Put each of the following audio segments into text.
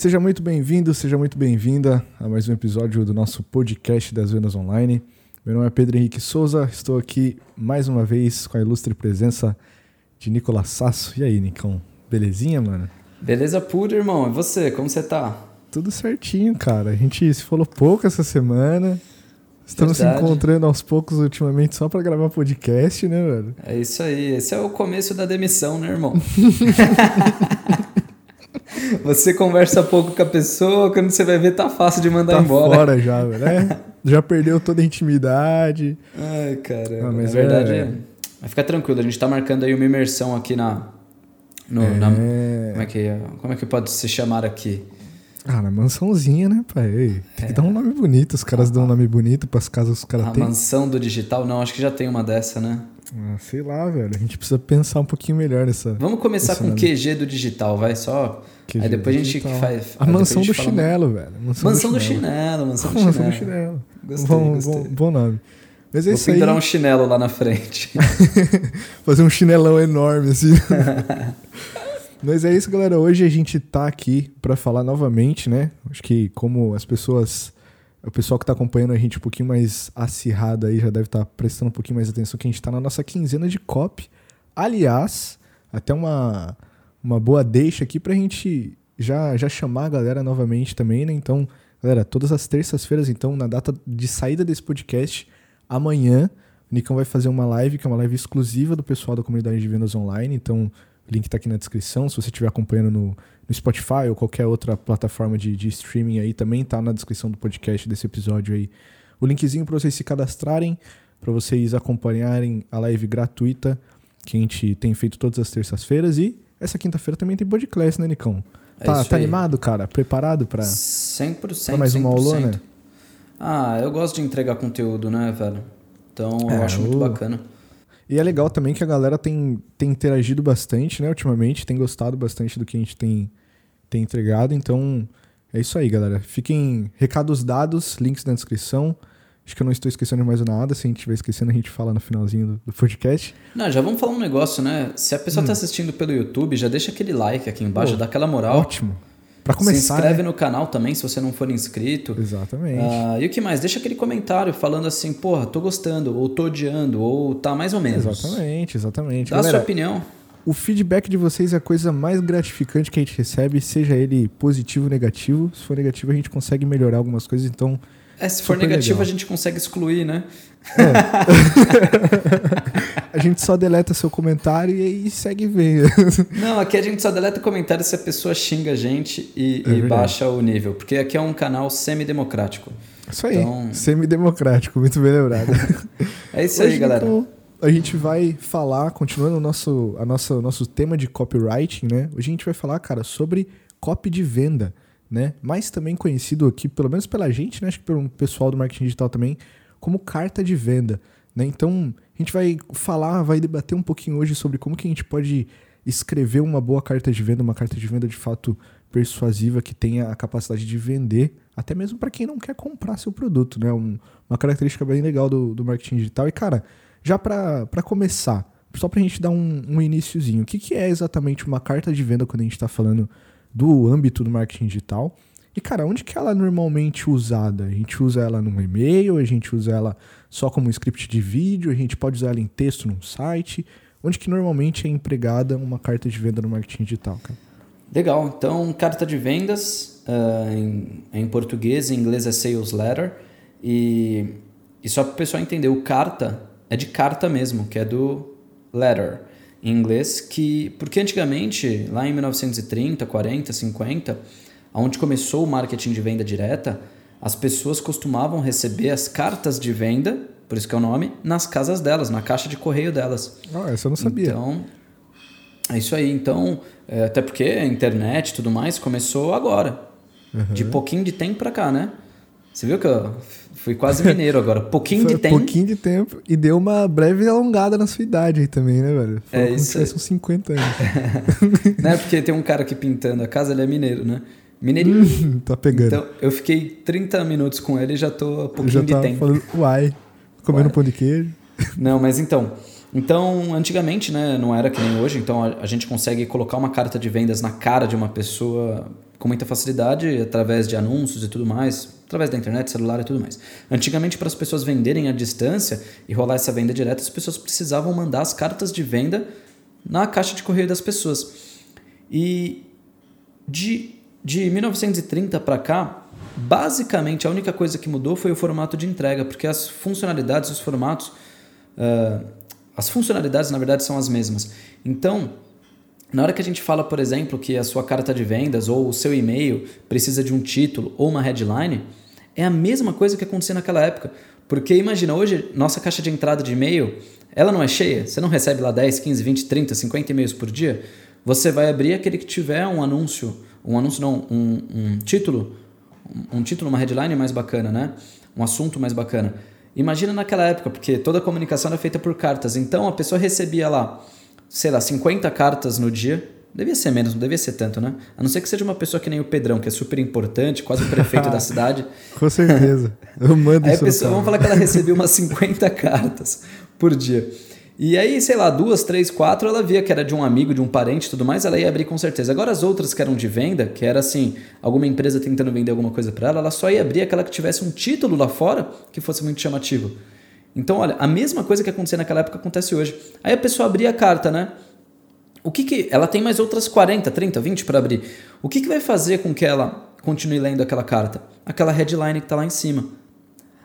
Seja muito bem-vindo, seja muito bem-vinda a mais um episódio do nosso podcast das vendas online. Meu nome é Pedro Henrique Souza, estou aqui mais uma vez com a ilustre presença de Nicolas Sasso. E aí, Nicão? Belezinha, mano? Beleza pura, irmão. E você, como você tá? Tudo certinho, cara. A gente se falou pouco essa semana. Estamos Verdade. se encontrando aos poucos ultimamente só para gravar podcast, né, velho? É isso aí. Esse é o começo da demissão, né, irmão? você conversa pouco com a pessoa, quando você vai ver, tá fácil de mandar tá embora. fora já, velho. É, já perdeu toda a intimidade. Ai, cara. Ah, mas na verdade, é... Mas fica tranquilo, a gente tá marcando aí uma imersão aqui na. No, é... Na, como, é que, como é que pode se chamar aqui? Ah, na mansãozinha, né, pai? Tem que é. dar um nome bonito. Os caras ah, dão um nome bonito pras casas que os caras têm. A mansão do digital? Não, acho que já tem uma dessa, né? Ah, sei lá, velho. A gente precisa pensar um pouquinho melhor nessa. Vamos começar com nome. QG do digital, vai só. Aí depois a gente faz. A mansão do chinelo, velho. Mansão, mansão do, chinelo. mansão do chinelo. Mansão do chinelo. Gostei, bom, gostei. Bom, bom nome. Mas é Vou isso pendurar aí. um chinelo lá na frente. Fazer um chinelão enorme, assim. Mas é isso, galera. Hoje a gente tá aqui para falar novamente, né? Acho que como as pessoas, o pessoal que tá acompanhando a gente um pouquinho mais acirrado aí já deve estar tá prestando um pouquinho mais atenção que a gente tá na nossa quinzena de copy. Aliás, até uma, uma boa deixa aqui pra gente já, já chamar a galera novamente também, né? Então, galera, todas as terças-feiras, então, na data de saída desse podcast, amanhã, o Nicão vai fazer uma live, que é uma live exclusiva do pessoal da comunidade de vendas online. Então, o link está aqui na descrição. Se você estiver acompanhando no, no, Spotify ou qualquer outra plataforma de, de streaming aí, também está na descrição do podcast desse episódio aí. O linkzinho para vocês se cadastrarem, para vocês acompanharem a live gratuita que a gente tem feito todas as terças-feiras. E essa quinta-feira também tem podcast, né, Nicão? É tá, tá animado, cara? Preparado para 100%, mais uma aulona? Ah, eu gosto de entregar conteúdo, né, velho? Então é, eu acho muito bacana. E é legal também que a galera tem, tem interagido bastante, né, ultimamente, tem gostado bastante do que a gente tem, tem entregado. Então, é isso aí, galera. Fiquem recados dados, links na descrição. Acho que eu não estou esquecendo de mais nada. Se a gente estiver esquecendo, a gente fala no finalzinho do, do, podcast. Não, já vamos falar um negócio, né? Se a pessoa está hum. assistindo pelo YouTube, já deixa aquele like aqui embaixo, Pô, dá aquela moral. Ótimo. Pra começar. Se inscreve né? no canal também, se você não for inscrito. Exatamente. Uh, e o que mais? Deixa aquele comentário falando assim, porra, tô gostando, ou tô odiando, ou tá mais ou menos. Exatamente, exatamente. Dá Galera, a sua opinião. O feedback de vocês é a coisa mais gratificante que a gente recebe, seja ele positivo ou negativo. Se for negativo, a gente consegue melhorar algumas coisas, então. É, se for negativo, legal. a gente consegue excluir, né? É. a gente só deleta seu comentário e aí segue ver. Não, aqui a gente só deleta comentário se a pessoa xinga a gente e, é e baixa o nível. Porque aqui é um canal semi-democrático. Isso aí, então... semi-democrático, muito bem lembrado. é isso Hoje, aí, galera. Então, a gente vai falar, continuando o nosso, a nossa, nosso tema de copywriting, né? Hoje a gente vai falar, cara, sobre copy de venda, né? Mais também conhecido aqui, pelo menos pela gente, né? Acho que pelo pessoal do marketing digital também, como carta de venda. Né? Então, a gente vai falar, vai debater um pouquinho hoje sobre como que a gente pode escrever uma boa carta de venda, uma carta de venda de fato persuasiva que tenha a capacidade de vender, até mesmo para quem não quer comprar seu produto, né? Um, uma característica bem legal do, do marketing digital. E, cara, já para começar, só para a gente dar um, um iníciozinho, o que, que é exatamente uma carta de venda quando a gente está falando do âmbito do marketing digital? E, cara, onde que ela é normalmente usada? A gente usa ela num e-mail, a gente usa ela só como script de vídeo, a gente pode usar ela em texto num site. Onde que normalmente é empregada uma carta de venda no marketing digital, cara? Legal. Então, carta de vendas, uh, em, em português, em inglês é sales letter. E, e só para o pessoal entender, o carta é de carta mesmo, que é do letter em inglês, que porque antigamente, lá em 1930, 40, 50, onde começou o marketing de venda direta, as pessoas costumavam receber as cartas de venda, por isso que é o nome, nas casas delas, na caixa de correio delas. Ah, essa eu não sabia. Então, é isso aí. Então, é, até porque a internet e tudo mais começou agora. Uhum. De pouquinho de tempo para cá, né? Você viu que eu fui quase mineiro agora. Pouquinho de tempo. Pouquinho de tempo. E deu uma breve alongada na sua idade aí também, né, velho? Foi é isso. Como uns 50 anos. né? Porque tem um cara aqui pintando a casa, ele é mineiro, né? Mineirinho. Hum, tá pegando. Então, eu fiquei 30 minutos com ele e já tô um pouquinho já de tempo. Falando, uai, comendo uai. pão de queijo. Não, mas então. Então, antigamente, né, não era que nem hoje, então a, a gente consegue colocar uma carta de vendas na cara de uma pessoa com muita facilidade através de anúncios e tudo mais, através da internet, celular e tudo mais. Antigamente, para as pessoas venderem à distância e rolar essa venda direta, as pessoas precisavam mandar as cartas de venda na caixa de correio das pessoas. E de, de 1930 para cá, basicamente a única coisa que mudou foi o formato de entrega, porque as funcionalidades, os formatos, uh, as funcionalidades na verdade são as mesmas. Então, na hora que a gente fala, por exemplo, que a sua carta de vendas ou o seu e-mail precisa de um título ou uma headline, é a mesma coisa que acontecia naquela época. Porque imagina, hoje, nossa caixa de entrada de e-mail, ela não é cheia? Você não recebe lá 10, 15, 20, 30, 50 e-mails por dia? Você vai abrir aquele que tiver um anúncio, um anúncio não, um, um título, um título, uma headline mais bacana, né? Um assunto mais bacana. Imagina naquela época, porque toda a comunicação era feita por cartas. Então a pessoa recebia lá sei lá, 50 cartas no dia. Devia ser menos, não devia ser tanto, né? A não ser que seja uma pessoa que nem o Pedrão, que é super importante, quase o prefeito da cidade. Com certeza. Eu mando aí isso. Pessoa, vamos falar que ela recebeu umas 50 cartas por dia. E aí, sei lá, duas, três, quatro, ela via que era de um amigo, de um parente e tudo mais, ela ia abrir com certeza. Agora, as outras que eram de venda, que era assim, alguma empresa tentando vender alguma coisa para ela, ela só ia abrir aquela que tivesse um título lá fora que fosse muito chamativo. Então, olha, a mesma coisa que acontecia naquela época acontece hoje. Aí a pessoa abria a carta, né? O que, que ela tem mais outras 40, 30, 20 para abrir? O que, que vai fazer com que ela continue lendo aquela carta? Aquela headline que está lá em cima.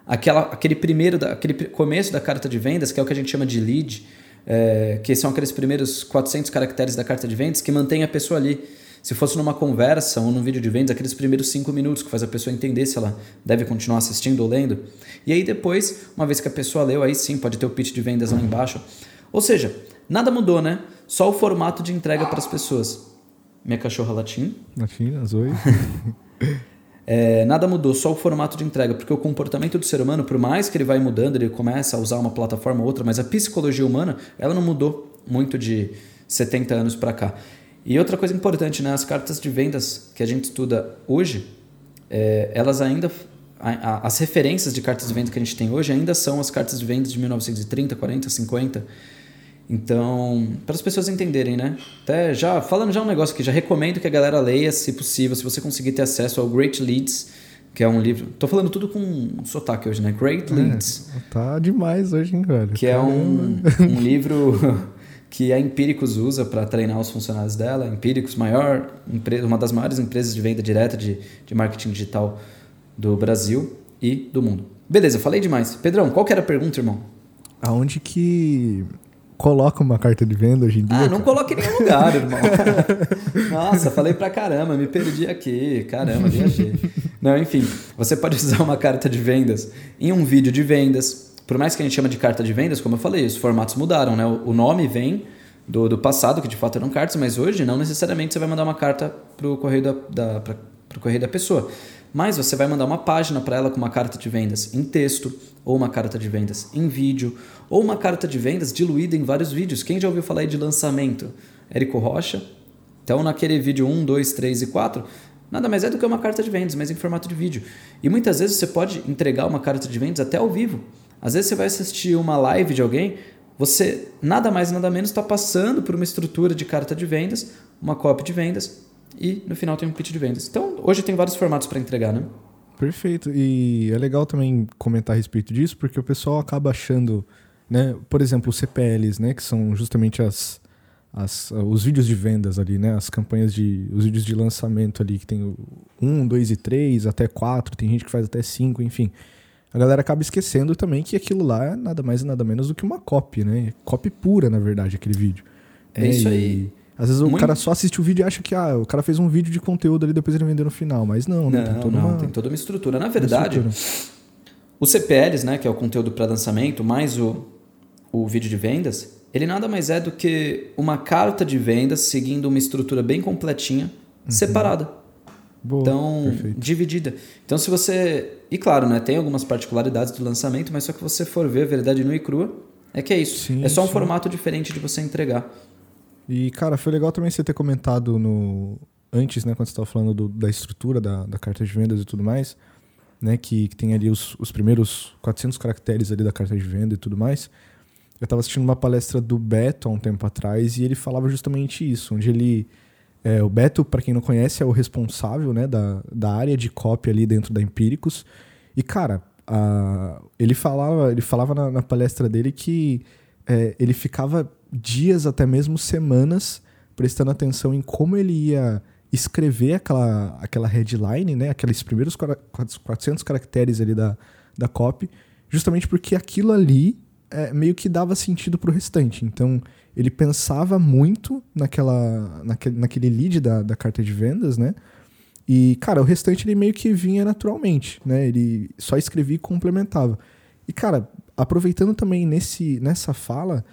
Aquela, aquele primeiro, aquele começo da carta de vendas, que é o que a gente chama de lead, é, que são aqueles primeiros 400 caracteres da carta de vendas que mantém a pessoa ali. Se fosse numa conversa ou num vídeo de vendas, aqueles primeiros cinco minutos que faz a pessoa entender se ela deve continuar assistindo ou lendo. E aí depois, uma vez que a pessoa leu, aí sim pode ter o pitch de vendas lá embaixo. Ou seja, nada mudou, né? Só o formato de entrega para as pessoas. Minha cachorra latim. Latim, oi. É, nada mudou, só o formato de entrega, porque o comportamento do ser humano, por mais que ele vai mudando, ele começa a usar uma plataforma ou outra, mas a psicologia humana, ela não mudou muito de 70 anos para cá. E outra coisa importante, né, as cartas de vendas que a gente estuda hoje, é, elas ainda as referências de cartas de venda que a gente tem hoje ainda são as cartas de vendas de 1930, 40, 50. Então, para as pessoas entenderem, né? Até já falando já um negócio que já recomendo que a galera leia, se possível, se você conseguir ter acesso ao Great Leads, que é um livro. Tô falando tudo com sotaque hoje, né? Great é, Leads. É, tá demais hoje, hein, velho? Que é um, um livro que a Empíricos usa para treinar os funcionários dela. Empíricos, maior, uma das maiores empresas de venda direta de, de marketing digital do Brasil e do mundo. Beleza, falei demais. Pedrão, qual que era a pergunta, irmão? Aonde que coloca uma carta de venda hoje em dia? Ah, não coloca em nenhum lugar, irmão. Nossa, falei pra caramba, me perdi aqui. Caramba, viajei. Não, enfim, você pode usar uma carta de vendas em um vídeo de vendas. Por mais que a gente chama de carta de vendas, como eu falei, os formatos mudaram, né? O nome vem do, do passado, que de fato eram cartas, mas hoje não necessariamente você vai mandar uma carta pro correio da, da, pra, pro correio da pessoa. Mas você vai mandar uma página para ela com uma carta de vendas em texto, ou uma carta de vendas em vídeo, ou uma carta de vendas diluída em vários vídeos. Quem já ouviu falar aí de lançamento? Érico Rocha. Então, naquele vídeo 1, 2, 3 e 4, nada mais é do que uma carta de vendas, mas em formato de vídeo. E muitas vezes você pode entregar uma carta de vendas até ao vivo. Às vezes você vai assistir uma live de alguém, você nada mais nada menos está passando por uma estrutura de carta de vendas, uma cópia de vendas, e no final tem um pitch de vendas. Então, hoje tem vários formatos para entregar, né? Perfeito. E é legal também comentar a respeito disso, porque o pessoal acaba achando, né, por exemplo, os CPLs, né, que são justamente as, as, os vídeos de vendas ali, né, as campanhas de, os vídeos de lançamento ali, que tem o 1, 2 e 3, até 4, tem gente que faz até 5, enfim. A galera acaba esquecendo também que aquilo lá é nada mais e nada menos do que uma copy, né? Copy pura, na verdade, aquele vídeo. É, é isso aí. E às vezes Muito... o cara só assiste o vídeo e acha que ah, o cara fez um vídeo de conteúdo ali depois ele vendeu no final, mas não, né? não, tem toda, não, uma... tem toda uma estrutura. Na verdade, estrutura. os CPLs, né, que é o conteúdo para lançamento, mais o, o vídeo de vendas, ele nada mais é do que uma carta de vendas seguindo uma estrutura bem completinha, uhum. separada. Boa, então, perfeito. dividida. Então, se você. E claro, né, tem algumas particularidades do lançamento, mas só que você for ver a verdade nua e crua, é que é isso. Sim, é só um sim. formato diferente de você entregar. E, cara, foi legal também você ter comentado no antes, né, quando você estava falando do, da estrutura da, da carta de vendas e tudo mais, né, que, que tem ali os, os primeiros 400 caracteres ali da carta de venda e tudo mais. Eu estava assistindo uma palestra do Beto há um tempo atrás e ele falava justamente isso, onde ele É, o Beto, para quem não conhece, é o responsável né, da, da área de copy ali dentro da Empíricos. E, cara, a, ele falava, ele falava na, na palestra dele que é, ele ficava dias, até mesmo semanas, prestando atenção em como ele ia escrever aquela, aquela headline, né, aqueles primeiros 400 caracteres ali da, da copy, justamente porque aquilo ali é, meio que dava sentido pro restante. Então, ele pensava muito naquela, naquele, naquele lead da, da carta de vendas, né? E, cara, o restante ele meio que vinha naturalmente, né? Ele só escrevia e complementava. E, cara, aproveitando também nesse, nessa fala,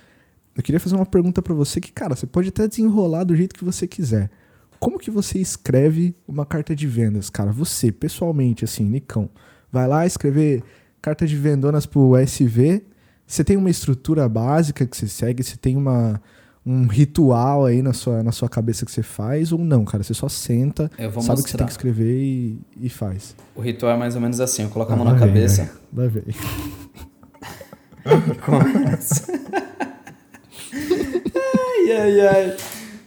eu queria fazer uma pergunta para você que, cara, você pode até desenrolar do jeito que você quiser. Como que você escreve uma carta de vendas, cara? Você, pessoalmente, assim, Nicão, vai lá escrever carta de vendonas pro SV, você tem uma estrutura básica que você segue? Você tem uma, um ritual aí na sua, na sua cabeça que você faz ou não, cara? Você só senta, sabe mostrar. o que você tem que escrever e, e faz. O ritual é mais ou menos assim, eu coloco ah, a mão na vem, cabeça. Vai ver. Começa. ai, ai, ai.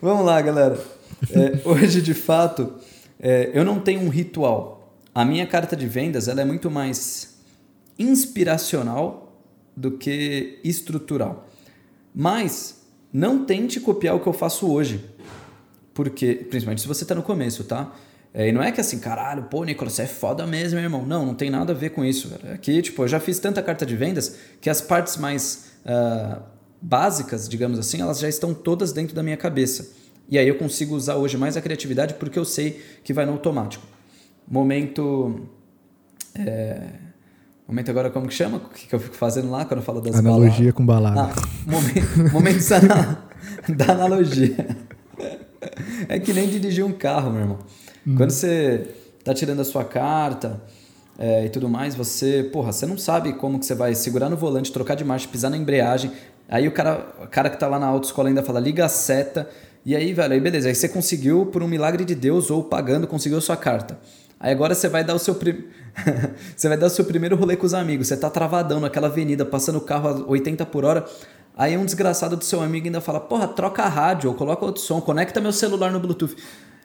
Vamos lá, galera. É, hoje, de fato, é, eu não tenho um ritual. A minha carta de vendas ela é muito mais inspiracional do que estrutural. Mas não tente copiar o que eu faço hoje. Porque, principalmente se você está no começo, tá? É, e não é que assim, caralho, pô, Nicolas, você é foda mesmo, irmão. Não, não tem nada a ver com isso. Cara. Aqui, tipo, eu já fiz tanta carta de vendas que as partes mais uh, básicas, digamos assim, elas já estão todas dentro da minha cabeça. E aí eu consigo usar hoje mais a criatividade porque eu sei que vai no automático. Momento. É, Momento agora, como que chama? O que, eu fico fazendo lá quando eu falo das Analogia com balada. Ah, momento, momento da analogia. É que nem dirigir um carro, meu irmão. Hum. Quando você tá tirando a sua carta é, e tudo mais, você, porra, você não sabe como que você vai segurar no volante, trocar de marcha, pisar na embreagem. Aí o cara, o cara que tá lá na autoescola ainda fala, liga a seta. E aí, velho, aí beleza. Aí você conseguiu, por um milagre de Deus ou pagando, conseguiu a sua carta. Aí agora você vai dar o seu prim... você vai dar o seu primeiro rolê com os amigos. Você tá travadão naquela avenida, passando o carro a 80 por hora. Aí um desgraçado do seu amigo ainda fala: "Porra, troca a rádio ou coloca outro som, conecta meu celular no Bluetooth".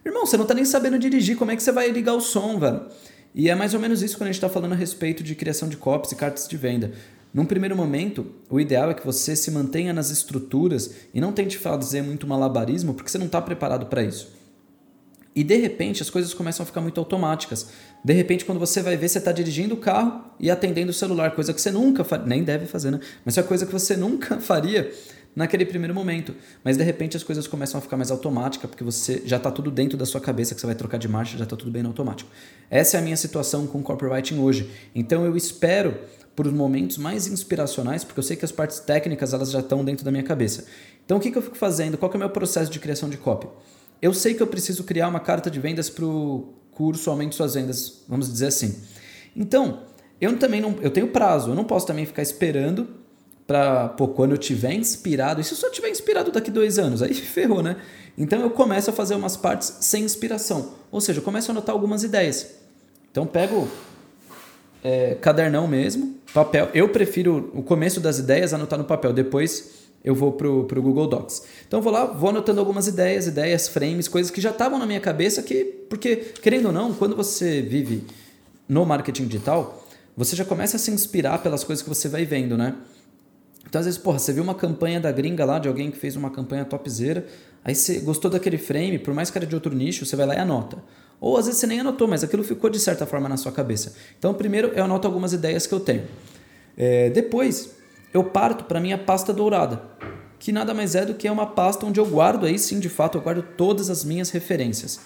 Irmão, você não tá nem sabendo dirigir, como é que você vai ligar o som, velho? E é mais ou menos isso quando a gente está falando a respeito de criação de copies e cartas de venda. Num primeiro momento, o ideal é que você se mantenha nas estruturas e não tente fazer muito malabarismo, porque você não está preparado para isso. E de repente as coisas começam a ficar muito automáticas. De repente, quando você vai ver, você está dirigindo o carro e atendendo o celular, coisa que você nunca faria, nem deve fazer, né? Mas é coisa que você nunca faria naquele primeiro momento. Mas de repente as coisas começam a ficar mais automáticas, porque você já está tudo dentro da sua cabeça que você vai trocar de marcha, já está tudo bem no automático. Essa é a minha situação com copywriting hoje. Então eu espero por momentos mais inspiracionais, porque eu sei que as partes técnicas elas já estão dentro da minha cabeça. Então o que, que eu fico fazendo? Qual é o meu processo de criação de copy? Eu sei que eu preciso criar uma carta de vendas para o curso Aumente Suas Vendas, vamos dizer assim. Então, eu também não, eu tenho prazo, eu não posso também ficar esperando para, pô, quando eu tiver inspirado, e se eu só tiver inspirado daqui dois anos, aí ferrou, né? Então eu começo a fazer umas partes sem inspiração, ou seja, eu começo a anotar algumas ideias. Então pego é, cadernão mesmo, papel. Eu prefiro o começo das ideias anotar no papel, depois eu vou pro, pro Google Docs. Então vou lá, vou anotando algumas ideias, ideias, frames, coisas que já estavam na minha cabeça que, porque querendo ou não, quando você vive no marketing digital, você já começa a se inspirar pelas coisas que você vai vendo, né? Então às vezes, porra, você viu uma campanha da gringa lá de alguém que fez uma campanha topzera, aí você gostou daquele frame, por mais que era de outro nicho, você vai lá e anota. Ou às vezes você nem anotou, mas aquilo ficou de certa forma na sua cabeça. Então primeiro eu anoto algumas ideias que eu tenho. É, depois eu parto para minha pasta dourada, que nada mais é do que uma pasta onde eu guardo, aí sim, de fato, eu guardo todas as minhas referências.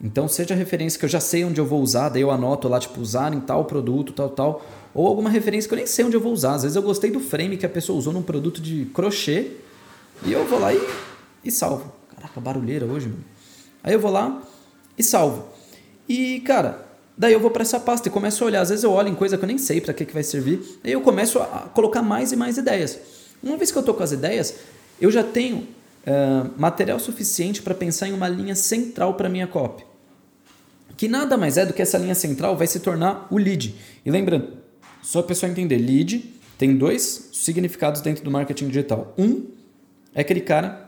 Então, seja referência que eu já sei onde eu vou usar, daí eu anoto lá, tipo, usar em tal produto, tal, tal, ou alguma referência que eu nem sei onde eu vou usar. Às vezes eu gostei do frame que a pessoa usou num produto de crochê e eu vou lá e, e salvo. Caraca, barulheira hoje, mano. Aí eu vou lá e salvo. E, cara, Daí eu vou para essa pasta e começo a olhar. Às vezes eu olho em coisa que eu nem sei para que, que vai servir. Aí eu começo a colocar mais e mais ideias. Uma vez que eu estou com as ideias, eu já tenho uh, material suficiente para pensar em uma linha central para minha copy. Que nada mais é do que essa linha central vai se tornar o lead. E lembrando, só a pessoa entender, lead tem dois significados dentro do marketing digital. Um é aquele cara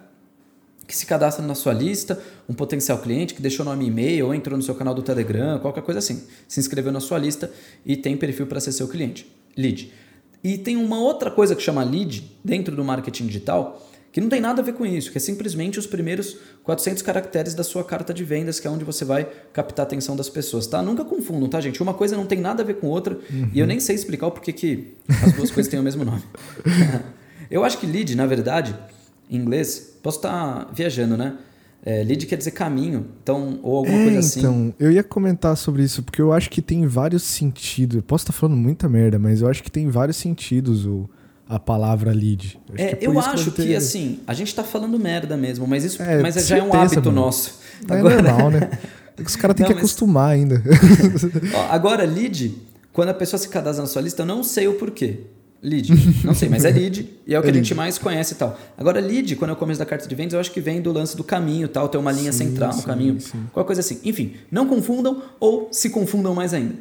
que se cadastra na sua lista, um potencial cliente que deixou nome e-mail ou entrou no seu canal do Telegram, qualquer coisa assim. Se inscreveu na sua lista e tem perfil para ser seu cliente. Lead. E tem uma outra coisa que chama lead dentro do marketing digital, que não tem nada a ver com isso, que é simplesmente os primeiros 400 caracteres da sua carta de vendas, que é onde você vai captar a atenção das pessoas, tá? Nunca confundam, tá, gente? Uma coisa não tem nada a ver com outra uhum. e eu nem sei explicar o porquê que as duas coisas têm o mesmo nome. eu acho que lead, na verdade, em inglês, posso estar tá viajando, né? É, lead quer dizer caminho, então, ou alguma é, coisa assim. Então, eu ia comentar sobre isso, porque eu acho que tem vários sentidos. Eu posso estar falando muita merda, mas eu acho que tem vários sentidos o a palavra lead. Acho é, eu acho que, ter... assim, a gente está falando merda mesmo, mas isso é, mas já é um hábito mano. nosso. É agora... normal, né? É que os caras têm que mas... acostumar ainda. Ó, agora, lead, quando a pessoa se cadastra na sua lista, eu não sei o porquê. Lead. Não sei, mas é lead e é o que é a gente mais conhece e tal. Agora, lead, quando é o começo da carta de vendas, eu acho que vem do lance do caminho tal, ter uma linha sim, central no caminho, sim. qualquer coisa assim. Enfim, não confundam ou se confundam mais ainda.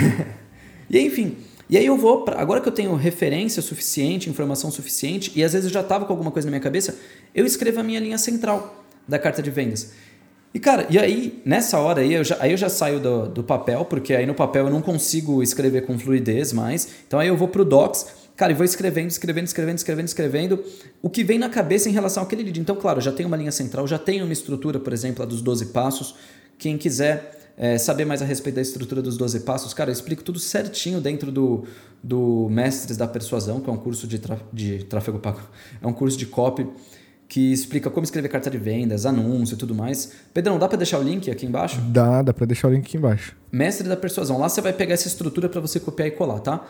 e enfim, e aí eu vou, pra, agora que eu tenho referência suficiente, informação suficiente, e às vezes eu já estava com alguma coisa na minha cabeça, eu escrevo a minha linha central da carta de vendas. E cara, e aí nessa hora aí eu já, aí eu já saio do, do papel, porque aí no papel eu não consigo escrever com fluidez mais. Então aí eu vou pro Docs, cara, e vou escrevendo, escrevendo, escrevendo, escrevendo, escrevendo o que vem na cabeça em relação àquele lead. Então, claro, já tenho uma linha central, já tenho uma estrutura, por exemplo, a dos 12 passos. Quem quiser é, saber mais a respeito da estrutura dos 12 passos, cara, eu explico tudo certinho dentro do, do Mestres da Persuasão, que é um curso de, de tráfego pago, é um curso de copy que explica como escrever carta de vendas, anúncio e tudo mais. Pedrão, dá para deixar o link aqui embaixo? Dá, dá para deixar o link aqui embaixo. Mestre da Persuasão. Lá você vai pegar essa estrutura para você copiar e colar, tá?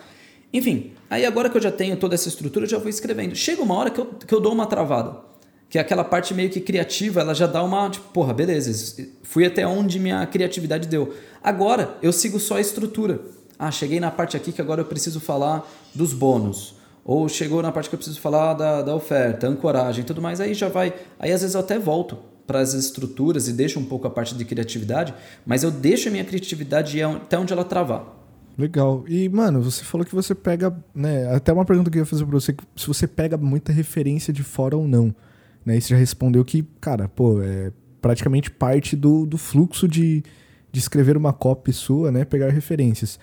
Enfim, aí agora que eu já tenho toda essa estrutura, eu já vou escrevendo. Chega uma hora que eu, que eu dou uma travada que aquela parte meio que criativa, ela já dá uma, tipo, porra, beleza, fui até onde minha criatividade deu. Agora, eu sigo só a estrutura. Ah, cheguei na parte aqui que agora eu preciso falar dos bônus. Ou chegou na parte que eu preciso falar da, da oferta, ancoragem tudo mais, aí já vai. Aí às vezes eu até volto para as estruturas e deixo um pouco a parte de criatividade, mas eu deixo a minha criatividade até onde ela travar. Legal. E, mano, você falou que você pega, né? Até uma pergunta que eu ia fazer para você, se você pega muita referência de fora ou não. Né? E você já respondeu que, cara, pô, é praticamente parte do, do fluxo de, de escrever uma copy sua, né? Pegar referências.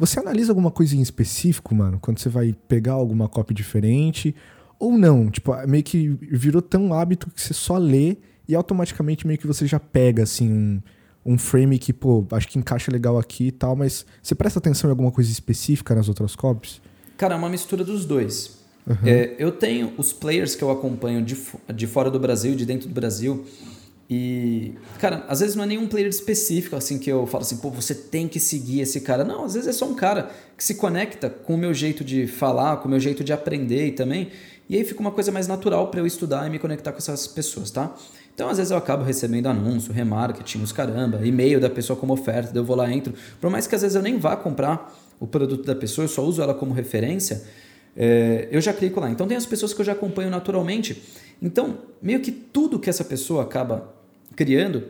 Você analisa alguma coisa em específico, mano, quando você vai pegar alguma copy diferente? Ou não? Tipo, meio que virou tão hábito que você só lê e automaticamente meio que você já pega, assim, um, um frame que, pô, acho que encaixa legal aqui e tal, mas você presta atenção em alguma coisa específica nas outras copies? Cara, é uma mistura dos dois. Uhum. É, eu tenho os players que eu acompanho de, de fora do Brasil, de dentro do Brasil. E, cara, às vezes não é nenhum player específico assim que eu falo assim, pô, você tem que seguir esse cara. Não, às vezes é só um cara que se conecta com o meu jeito de falar, com o meu jeito de aprender e também. E aí fica uma coisa mais natural para eu estudar e me conectar com essas pessoas, tá? Então, às vezes eu acabo recebendo anúncio, remarketing, os caramba, e-mail da pessoa como oferta, eu vou lá, entro. Por mais que às vezes eu nem vá comprar o produto da pessoa, eu só uso ela como referência, é, eu já clico lá. Então tem as pessoas que eu já acompanho naturalmente. Então, meio que tudo que essa pessoa acaba criando,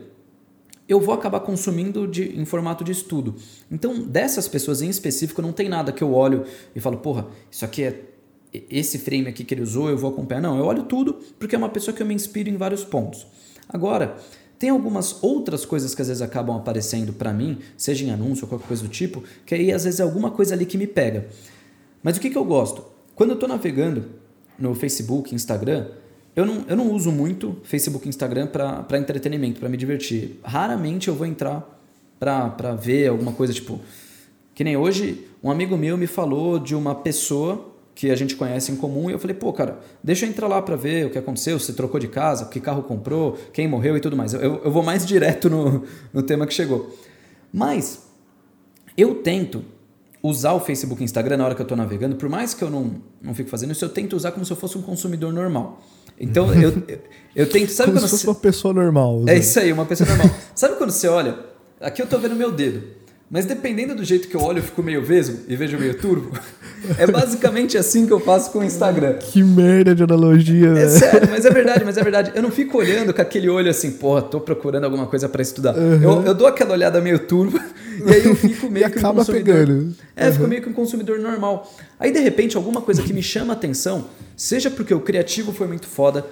eu vou acabar consumindo de, em formato de estudo. Então, dessas pessoas em específico, não tem nada que eu olho e falo, porra, isso aqui é esse frame aqui que ele usou, eu vou acompanhar. Não, eu olho tudo porque é uma pessoa que eu me inspiro em vários pontos. Agora, tem algumas outras coisas que às vezes acabam aparecendo para mim, seja em anúncio ou qualquer coisa do tipo, que aí às vezes é alguma coisa ali que me pega. Mas o que, que eu gosto? Quando eu estou navegando no Facebook, Instagram, eu não, eu não uso muito Facebook e Instagram para entretenimento, para me divertir. Raramente eu vou entrar para ver alguma coisa tipo. Que nem hoje, um amigo meu me falou de uma pessoa que a gente conhece em comum e eu falei, pô, cara, deixa eu entrar lá para ver o que aconteceu, se trocou de casa, que carro comprou, quem morreu e tudo mais. Eu, eu vou mais direto no, no tema que chegou. Mas eu tento usar o Facebook e Instagram na hora que eu estou navegando, por mais que eu não, não fique fazendo isso, eu tento usar como se eu fosse um consumidor normal. Então eu, eu, eu tento. Sabe como quando se fosse você... uma pessoa normal. É isso aí, uma pessoa normal. sabe quando você olha? Aqui eu estou vendo meu dedo. Mas dependendo do jeito que eu olho, eu fico meio vesgo e vejo meio turbo. É basicamente assim que eu faço com o Instagram. Que merda de analogia, É sério, mas é verdade, mas é verdade. Eu não fico olhando com aquele olho assim, porra, tô procurando alguma coisa para estudar. Uhum. Eu, eu dou aquela olhada meio turbo e aí eu fico meio que acaba um consumidor. Pegando. É, uhum. fico meio que um consumidor normal. Aí de repente alguma coisa que me chama atenção, seja porque o criativo foi muito foda,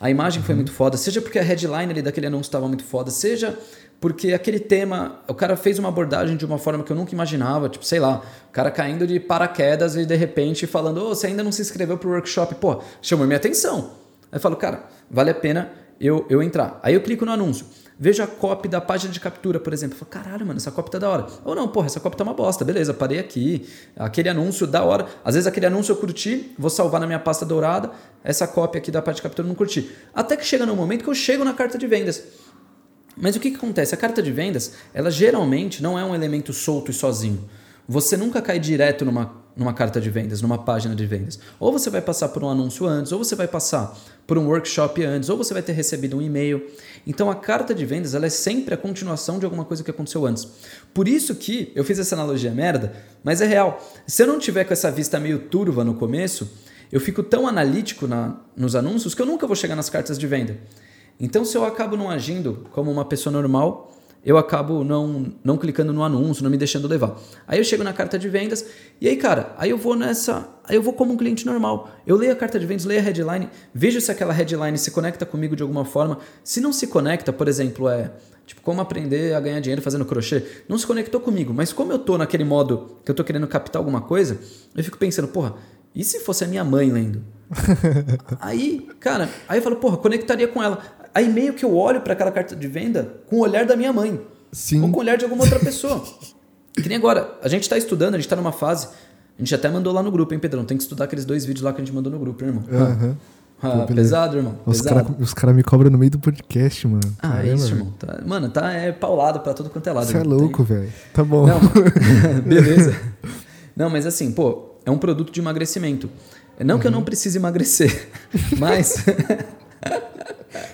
a imagem foi muito foda, seja porque a headline ali daquele anúncio estava muito foda, seja porque aquele tema, o cara fez uma abordagem de uma forma que eu nunca imaginava, tipo, sei lá, o cara caindo de paraquedas e de repente falando, ô, oh, você ainda não se inscreveu pro workshop, pô, chamou minha atenção. Aí eu falo, cara, vale a pena eu, eu entrar. Aí eu clico no anúncio. Vejo a copy da página de captura, por exemplo. Falo, caralho, mano, essa copy tá da hora. Ou não, porra, essa copy tá uma bosta. Beleza, parei aqui. Aquele anúncio da hora. Às vezes aquele anúncio eu curti, vou salvar na minha pasta dourada. Essa copy aqui da página de captura eu não curti. Até que chega no momento que eu chego na carta de vendas. Mas o que, que acontece? A carta de vendas, ela geralmente não é um elemento solto e sozinho. Você nunca cai direto numa, numa carta de vendas, numa página de vendas. Ou você vai passar por um anúncio antes, ou você vai passar por um workshop antes, ou você vai ter recebido um e-mail. Então a carta de vendas ela é sempre a continuação de alguma coisa que aconteceu antes. Por isso que eu fiz essa analogia merda, mas é real. Se eu não tiver com essa vista meio turva no começo, eu fico tão analítico na, nos anúncios que eu nunca vou chegar nas cartas de venda. Então se eu acabo não agindo como uma pessoa normal, eu acabo não, não clicando no anúncio, não me deixando levar. Aí eu chego na carta de vendas e aí, cara, aí eu vou nessa. Aí eu vou como um cliente normal. Eu leio a carta de vendas, leio a headline, vejo se aquela headline se conecta comigo de alguma forma. Se não se conecta, por exemplo, é. Tipo, como aprender a ganhar dinheiro fazendo crochê. Não se conectou comigo, mas como eu tô naquele modo que eu tô querendo captar alguma coisa, eu fico pensando, porra, e se fosse a minha mãe lendo? aí, cara, aí eu falo, porra, conectaria com ela. Aí meio que eu olho para aquela carta de venda com o olhar da minha mãe. Sim. Ou com o olhar de alguma outra pessoa. que nem agora, a gente está estudando, a gente está numa fase. A gente até mandou lá no grupo, hein, Pedrão? Tem que estudar aqueles dois vídeos lá que a gente mandou no grupo, irmão. Uhum. Ah, Pô, pesado, irmão. Os caras cara me cobram no meio do podcast, mano. Ah, é isso, irmão. Tá, mano, tá é paulado pra todo quanto é lado. Você é louco, velho. Tá bom. Não, beleza. Não, mas assim, pô, é um produto de emagrecimento. Não uhum. que eu não precise emagrecer, mas.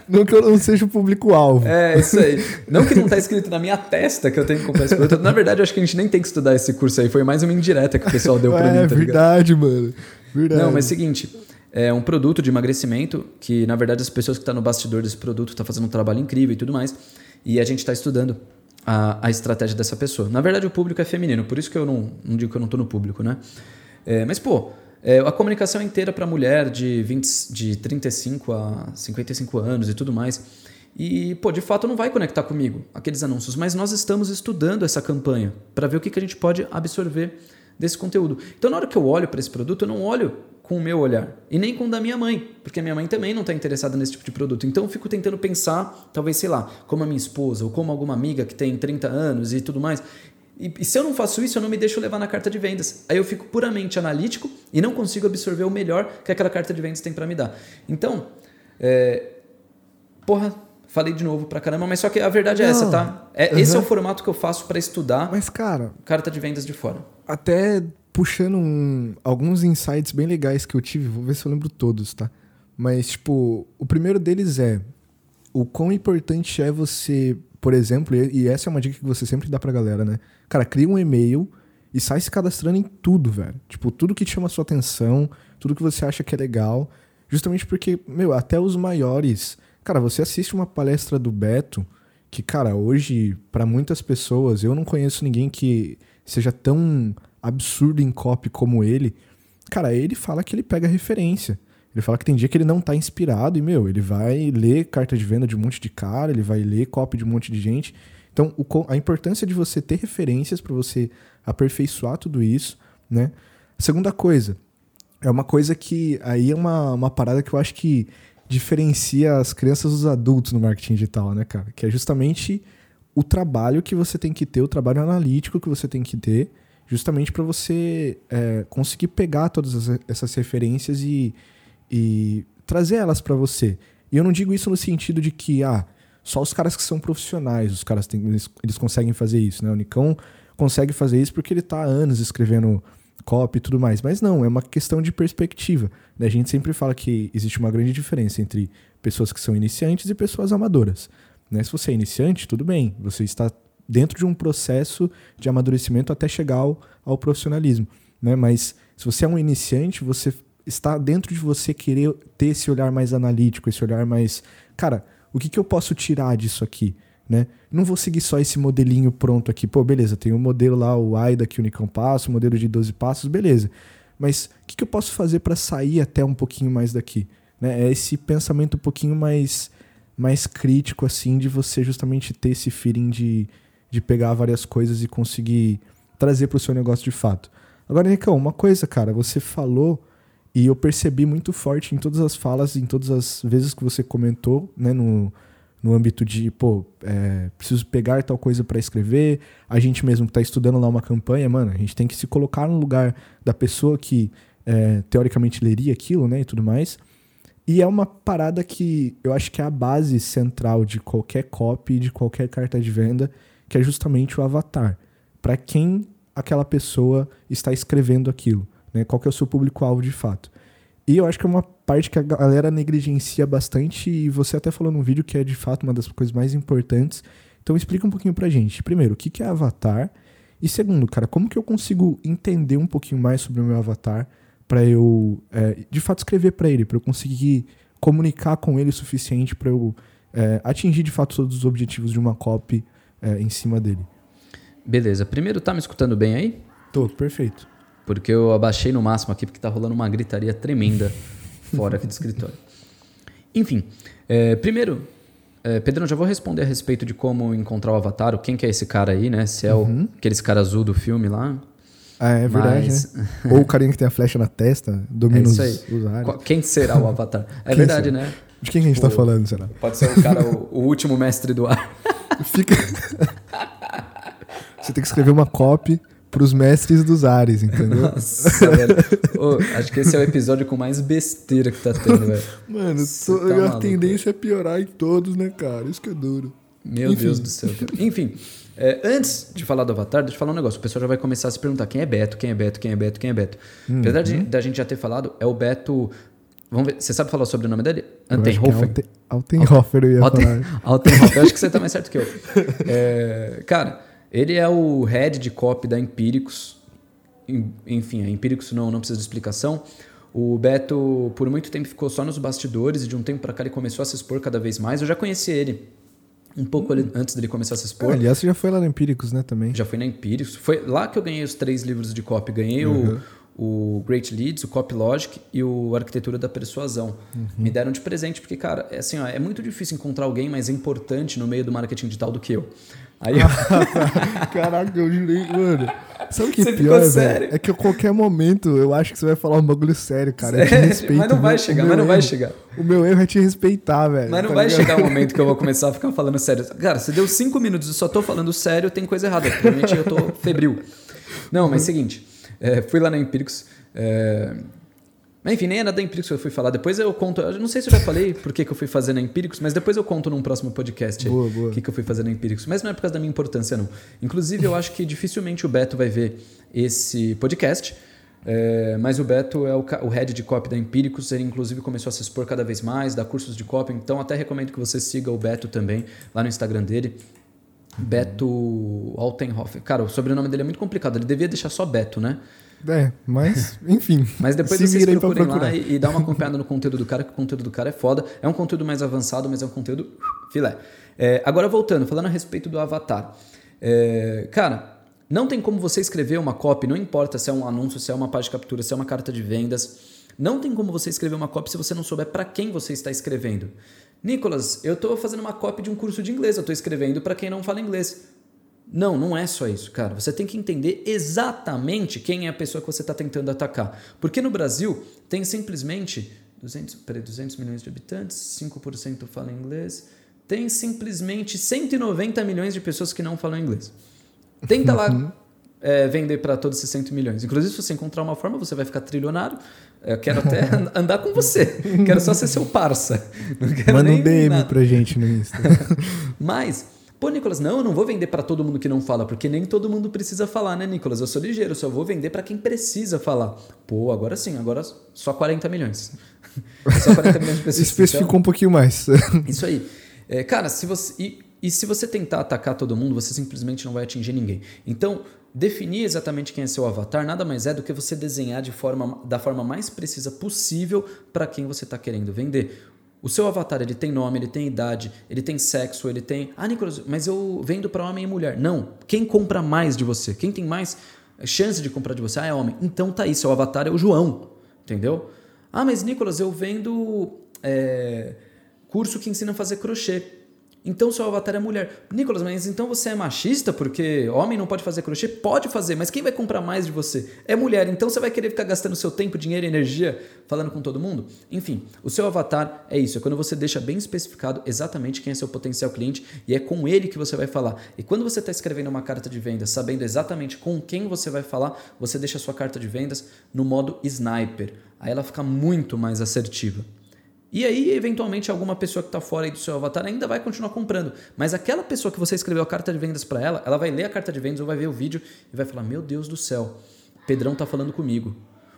Não que eu não seja o público-alvo. É, isso aí. Não que não está escrito na minha testa que eu tenho que comprar esse produto. Na verdade, eu acho que a gente nem tem que estudar esse curso aí. Foi mais uma indireta que o pessoal deu para é, mim. Tá verdade, mano. Verdade. Não, mas é o seguinte. É um produto de emagrecimento que, na verdade, as pessoas que estão tá no bastidor desse produto estão tá fazendo um trabalho incrível e tudo mais. E a gente está estudando a, a estratégia dessa pessoa. Na verdade, o público é feminino. Por isso que eu não, não digo que eu não estou no público, né? É, mas, pô, é, a comunicação inteira para mulher de, 20, de 35 a 55 anos e tudo mais. E, pô, de fato não vai conectar comigo aqueles anúncios, mas nós estamos estudando essa campanha para ver o que, que a gente pode absorver desse conteúdo. Então, na hora que eu olho para esse produto, eu não olho com o meu olhar e nem com o da minha mãe, porque a minha mãe também não está interessada nesse tipo de produto. Então, eu fico tentando pensar, talvez, sei lá, como a minha esposa ou como alguma amiga que tem 30 anos e tudo mais. E, e, se eu não faço isso, eu não me deixo levar na carta de vendas. Aí eu fico puramente analítico e não consigo absorver o melhor que aquela carta de vendas tem para me dar. Então, é, porra, falei de novo pra caramba, mas só que a verdade é essa, tá? É, uhum. Esse é o formato que eu faço para estudar. Mas, cara. Carta de vendas de fora. Até puxando um, alguns insights bem legais que eu tive, vou ver se eu lembro todos, tá? Mas, tipo, o primeiro deles é o quão importante é você, por exemplo, e essa é uma dica que você sempre dá pra galera, né? Cara, cria um e-mail e sai se cadastrando em tudo, velho. Tipo, tudo que chama sua atenção, tudo que você acha que é legal. Justamente porque, meu, até os maiores. Cara, você assiste uma palestra do Beto, que, cara, hoje, para muitas pessoas, eu não conheço ninguém que seja tão absurdo em copy como ele. Cara, ele fala que ele pega referência. Ele fala que tem dia que ele não tá inspirado e, meu, ele vai ler carta de venda de um monte de cara, ele vai ler copy de um monte de gente então, o, a importância de você ter referências para você aperfeiçoar tudo isso, né? segunda coisa, é uma coisa que aí é uma, uma parada que eu acho que diferencia as crianças dos adultos no marketing digital, né, cara? Que é justamente o trabalho que você tem que ter, o trabalho analítico que você tem que ter, justamente para você é, conseguir pegar todas essas referências e, e trazer elas para você. E eu não digo isso no sentido de que, ah, só os caras que são profissionais, os caras têm, eles, eles conseguem fazer isso, né? O Nicão consegue fazer isso porque ele está há anos escrevendo copy e tudo mais. Mas não, é uma questão de perspectiva. Né? A gente sempre fala que existe uma grande diferença entre pessoas que são iniciantes e pessoas amadoras. Né? Se você é iniciante, tudo bem, você está dentro de um processo de amadurecimento até chegar ao, ao profissionalismo. Né? Mas se você é um iniciante, você está dentro de você querer ter esse olhar mais analítico, esse olhar mais. Cara, o que, que eu posso tirar disso aqui? Né? Não vou seguir só esse modelinho pronto aqui. Pô, beleza, tem o um modelo lá, o AIDA que o Nicão passa, o modelo de 12 passos, beleza. Mas o que, que eu posso fazer para sair até um pouquinho mais daqui? Né? É esse pensamento um pouquinho mais, mais crítico, assim, de você justamente ter esse feeling de, de pegar várias coisas e conseguir trazer para o seu negócio de fato. Agora, Nicão, uma coisa, cara, você falou e eu percebi muito forte em todas as falas, em todas as vezes que você comentou, né, no, no âmbito de, pô, é, preciso pegar tal coisa para escrever, a gente mesmo que tá estudando lá uma campanha, mano, a gente tem que se colocar no lugar da pessoa que é, teoricamente leria aquilo, né, e tudo mais. E é uma parada que eu acho que é a base central de qualquer copy, de qualquer carta de venda, que é justamente o avatar. Para quem aquela pessoa está escrevendo aquilo, né? Qual que é o seu público-alvo de fato. E eu acho que é uma parte que a galera negligencia bastante e você até falou num vídeo que é de fato uma das coisas mais importantes. Então explica um pouquinho pra gente. Primeiro, o que é avatar? E segundo, cara, como que eu consigo entender um pouquinho mais sobre o meu avatar para eu, é, de fato, escrever para ele, para eu conseguir comunicar com ele o suficiente para eu é, atingir de fato todos os objetivos de uma copy é, em cima dele? Beleza. Primeiro, tá me escutando bem aí? Tô, perfeito. Porque eu abaixei no máximo aqui porque tá rolando uma gritaria tremenda fora aqui do escritório. Enfim, é, primeiro, é, Pedrão, já vou responder a respeito de como encontrar o Avatar, quem que é esse cara aí, né? Se é uhum. o, aquele cara azul do filme lá. Ah, é verdade, Mas... né? Ou o carinha que tem a flecha na testa, domina é os, os ares. Quem será o Avatar? É verdade, será? né? De quem a gente tá o, tá falando, será? Pode ser o cara, o, o último mestre do ar. Fica... Você tem que escrever uma copy pros mestres dos ares, entendeu? Nossa, velho. Acho que esse é o episódio com mais besteira que tá tendo, velho. Mano, tá a tendência é piorar em todos, né, cara? Isso que é duro. Meu Enfim. Deus do céu. Cara. Enfim, é, antes de falar do Avatar, deixa eu falar um negócio. O pessoal já vai começar a se perguntar quem é Beto, quem é Beto, quem é Beto, quem é Beto. Uhum. Apesar de, da gente já ter falado, é o Beto... Vamos ver, você sabe falar sobre o nome dele? Antenhofer. É Altenhofer, eu ia Alten, falar. Altenhofer, eu acho que você tá mais certo que eu. É, cara... Ele é o head de copy da Empíricos. Enfim, a Empíricos não, não precisa de explicação. O Beto, por muito tempo, ficou só nos bastidores e de um tempo para cá ele começou a se expor cada vez mais. Eu já conheci ele um pouco hum. antes dele começar a se expor. É, aliás, você já foi lá na Empíricos, né, também? Já fui na Empíricos. Foi lá que eu ganhei os três livros de copy. Ganhei uhum. o, o Great Leads, o Copy Logic e o Arquitetura da Persuasão. Uhum. Me deram de presente porque, cara, é assim, ó, é muito difícil encontrar alguém mais importante no meio do marketing digital do que eu. Aí eu... Caraca, eu jurei, mano. Sabe o que é pior, velho? É que a qualquer momento eu acho que você vai falar um bagulho sério, cara. Sério? respeito, mas não vai chegar, mas não vai chegar. O meu erro é te respeitar, velho. Mas não tá vai ligado? chegar o um momento que eu vou começar a ficar falando sério. Cara, você deu cinco minutos e só tô falando sério, tem coisa errada. Provavelmente eu tô febril. Não, mas seguinte. É, fui lá na Empíricos. É, enfim, nem era da Empíricos que eu fui falar. Depois eu conto. Eu não sei se eu já falei por que, que eu fui fazer na Empíricos, mas depois eu conto num próximo podcast boa, boa. o que, que eu fui fazer na Empíricos. Mas não é por causa da minha importância, não. Inclusive, eu acho que dificilmente o Beto vai ver esse podcast. É, mas o Beto é o, o head de copy da Empíricos, ele inclusive começou a se expor cada vez mais, dá cursos de copy, então até recomendo que você siga o Beto também lá no Instagram dele. Beto Altenhofer. Cara, o sobrenome dele é muito complicado, ele devia deixar só Beto, né? É, mas, enfim. mas depois vocês procurem lá e, e dá uma acompanhada no conteúdo do cara, que o conteúdo do cara é foda. É um conteúdo mais avançado, mas é um conteúdo filé. É, agora voltando, falando a respeito do avatar. É, cara, não tem como você escrever uma copy, não importa se é um anúncio, se é uma página de captura, se é uma carta de vendas. Não tem como você escrever uma copy se você não souber para quem você está escrevendo. Nicolas, eu estou fazendo uma copy de um curso de inglês, eu estou escrevendo para quem não fala inglês. Não, não é só isso, cara. Você tem que entender exatamente quem é a pessoa que você está tentando atacar. Porque no Brasil tem simplesmente 200, peraí, 200 milhões de habitantes, 5% falam inglês, tem simplesmente 190 milhões de pessoas que não falam inglês. Tenta lá é, vender para todos esses 100 milhões. Inclusive, se você encontrar uma forma, você vai ficar trilionário. Eu quero até andar com você. Quero só ser seu parça. Manda um DM nada. pra gente no Insta. Mas Pô, Nicolas, não, eu não vou vender para todo mundo que não fala, porque nem todo mundo precisa falar, né, Nicolas? Eu sou ligeiro, eu só vou vender para quem precisa falar. Pô, agora sim, agora só 40 milhões. só 40 milhões de pessoas. Especificou então, um pouquinho mais. isso aí. É, cara, se você. E, e se você tentar atacar todo mundo, você simplesmente não vai atingir ninguém. Então, definir exatamente quem é seu avatar nada mais é do que você desenhar de forma, da forma mais precisa possível para quem você está querendo vender. O seu avatar ele tem nome, ele tem idade, ele tem sexo, ele tem. Ah, Nicolas, mas eu vendo para homem e mulher. Não. Quem compra mais de você? Quem tem mais chance de comprar de você? Ah, é homem. Então tá aí, seu avatar é o João. Entendeu? Ah, mas Nicolas, eu vendo é, curso que ensina a fazer crochê. Então seu avatar é mulher. Nicolas, mas então você é machista porque homem não pode fazer crochê? Pode fazer, mas quem vai comprar mais de você? É mulher. Então você vai querer ficar gastando seu tempo, dinheiro e energia falando com todo mundo? Enfim, o seu avatar é isso. É quando você deixa bem especificado exatamente quem é seu potencial cliente e é com ele que você vai falar. E quando você está escrevendo uma carta de vendas, sabendo exatamente com quem você vai falar, você deixa a sua carta de vendas no modo sniper. Aí ela fica muito mais assertiva. E aí, eventualmente, alguma pessoa que está fora do seu avatar ainda vai continuar comprando. Mas aquela pessoa que você escreveu a carta de vendas para ela, ela vai ler a carta de vendas ou vai ver o vídeo e vai falar: Meu Deus do céu, Pedrão está falando comigo.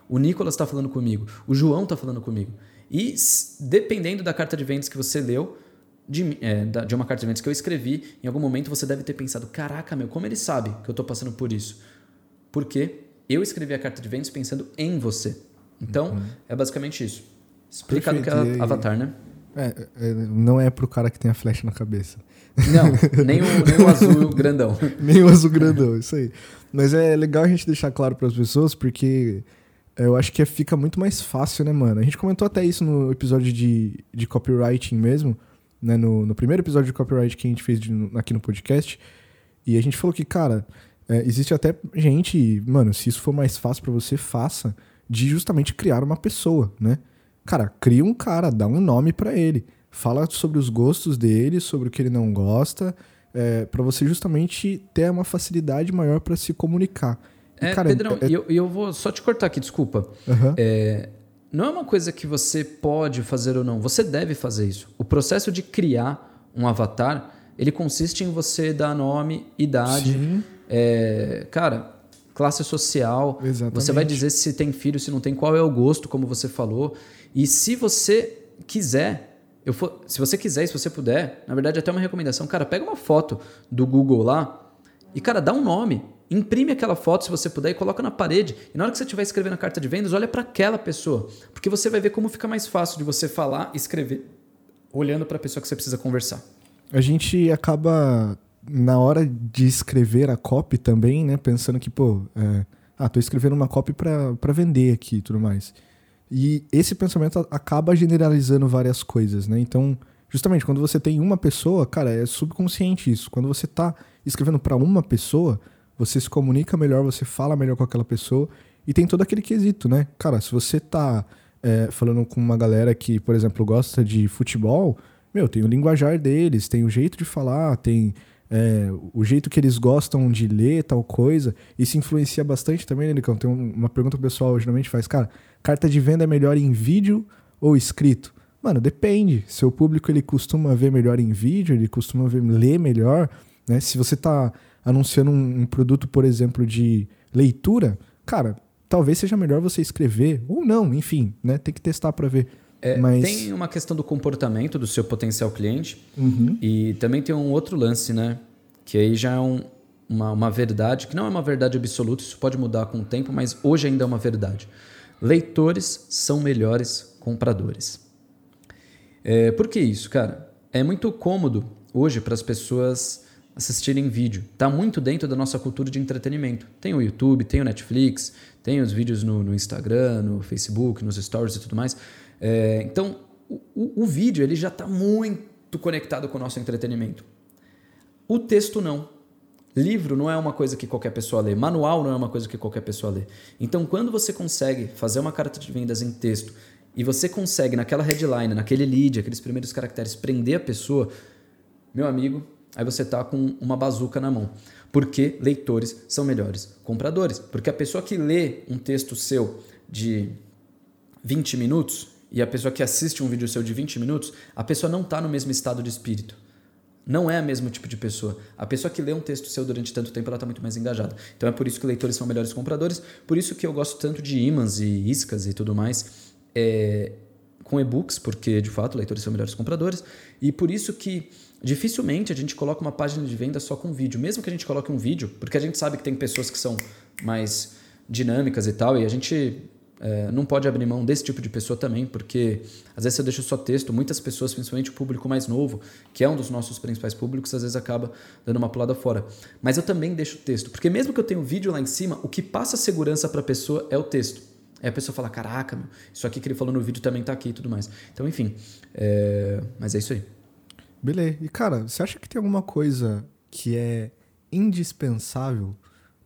O Nicolas está falando comigo. O João está falando comigo. E dependendo da carta de vendas que você leu, de, é, de uma carta de vendas que eu escrevi, em algum momento você deve ter pensado: Caraca, meu, como ele sabe que eu estou passando por isso? Porque eu escrevi a carta de vendas pensando em você. Então, uhum. é basicamente isso. Explicado que é Avatar, né? É, é, não é pro cara que tem a flecha na cabeça. Não, nem o, nem o azul grandão. nem o azul grandão, isso aí. Mas é legal a gente deixar claro para as pessoas, porque eu acho que fica muito mais fácil, né, mano? A gente comentou até isso no episódio de, de copywriting mesmo, né? No, no primeiro episódio de copyright que a gente fez de, aqui no podcast. E a gente falou que, cara, é, existe até gente, mano, se isso for mais fácil para você, faça, de justamente criar uma pessoa, né? Cara, cria um cara, dá um nome para ele. Fala sobre os gostos dele, sobre o que ele não gosta, é, para você justamente ter uma facilidade maior para se comunicar. E, é, cara, Pedrão, é... e eu, eu, vou só te cortar aqui, desculpa. Uhum. É, não é uma coisa que você pode fazer ou não, você deve fazer isso. O processo de criar um avatar, ele consiste em você dar nome, idade, é, cara, classe social. Exatamente. Você vai dizer se tem filho, se não tem, qual é o gosto, como você falou. E se você quiser, eu for, se você quiser, se você puder, na verdade até uma recomendação, cara, pega uma foto do Google lá e cara, dá um nome, imprime aquela foto se você puder e coloca na parede. E na hora que você estiver escrevendo a carta de vendas, olha para aquela pessoa, porque você vai ver como fica mais fácil de você falar escrever olhando para a pessoa que você precisa conversar. A gente acaba na hora de escrever a copy também, né, pensando que, pô, é, ah, tô escrevendo uma copy para vender aqui e tudo mais. E esse pensamento acaba generalizando várias coisas, né? Então, justamente quando você tem uma pessoa, cara, é subconsciente isso. Quando você tá escrevendo para uma pessoa, você se comunica melhor, você fala melhor com aquela pessoa e tem todo aquele quesito, né? Cara, se você tá é, falando com uma galera que, por exemplo, gosta de futebol, meu, tem o linguajar deles, tem o jeito de falar, tem é, o jeito que eles gostam de ler tal coisa. Isso influencia bastante também, né, Nicão? Tem uma pergunta que o pessoal geralmente faz, cara, carta de venda é melhor em vídeo ou escrito? Mano, depende. Seu público ele costuma ver melhor em vídeo, ele costuma ver, ler melhor, né? Se você está anunciando um, um, produto, por exemplo, de leitura, cara, talvez seja melhor você escrever ou não, enfim, né? Tem que testar para ver. É, Mas... Tem uma questão do comportamento do seu potencial cliente uhum. e também tem um outro lance, né? Que aí já é um, uma, uma verdade, que não é uma verdade absoluta, isso pode mudar com o tempo, mas hoje ainda é uma verdade. Leitores são melhores compradores. É, por que isso, cara? É muito cômodo hoje para as pessoas assistirem vídeo. Está muito dentro da nossa cultura de entretenimento. Tem o YouTube, tem o Netflix, tem os vídeos no, no Instagram, no Facebook, nos stories e tudo mais. É, então, o, o vídeo ele já está muito conectado com o nosso entretenimento. O texto não. Livro não é uma coisa que qualquer pessoa lê, manual não é uma coisa que qualquer pessoa lê. Então, quando você consegue fazer uma carta de vendas em texto e você consegue, naquela headline, naquele lead, aqueles primeiros caracteres, prender a pessoa, meu amigo, aí você está com uma bazuca na mão. Porque leitores são melhores compradores. Porque a pessoa que lê um texto seu de 20 minutos, e a pessoa que assiste um vídeo seu de 20 minutos, a pessoa não está no mesmo estado de espírito. Não é o mesmo tipo de pessoa. A pessoa que lê um texto seu durante tanto tempo, ela está muito mais engajada. Então é por isso que leitores são melhores compradores, por isso que eu gosto tanto de imãs e iscas e tudo mais é, com e-books, porque de fato leitores são melhores compradores, e por isso que dificilmente a gente coloca uma página de venda só com vídeo. Mesmo que a gente coloque um vídeo, porque a gente sabe que tem pessoas que são mais dinâmicas e tal, e a gente é, não pode abrir mão desse tipo de pessoa também, porque às vezes eu deixo só texto, muitas pessoas, principalmente o público mais novo, que é um dos nossos principais públicos, às vezes acaba dando uma pulada fora. Mas eu também deixo texto, porque mesmo que eu tenha um vídeo lá em cima, o que passa segurança para a pessoa é o texto. Aí a pessoa fala, caraca, meu, isso aqui que ele falou no vídeo também tá aqui e tudo mais. Então, enfim. É... Mas é isso aí. Beleza. E, cara, você acha que tem alguma coisa que é indispensável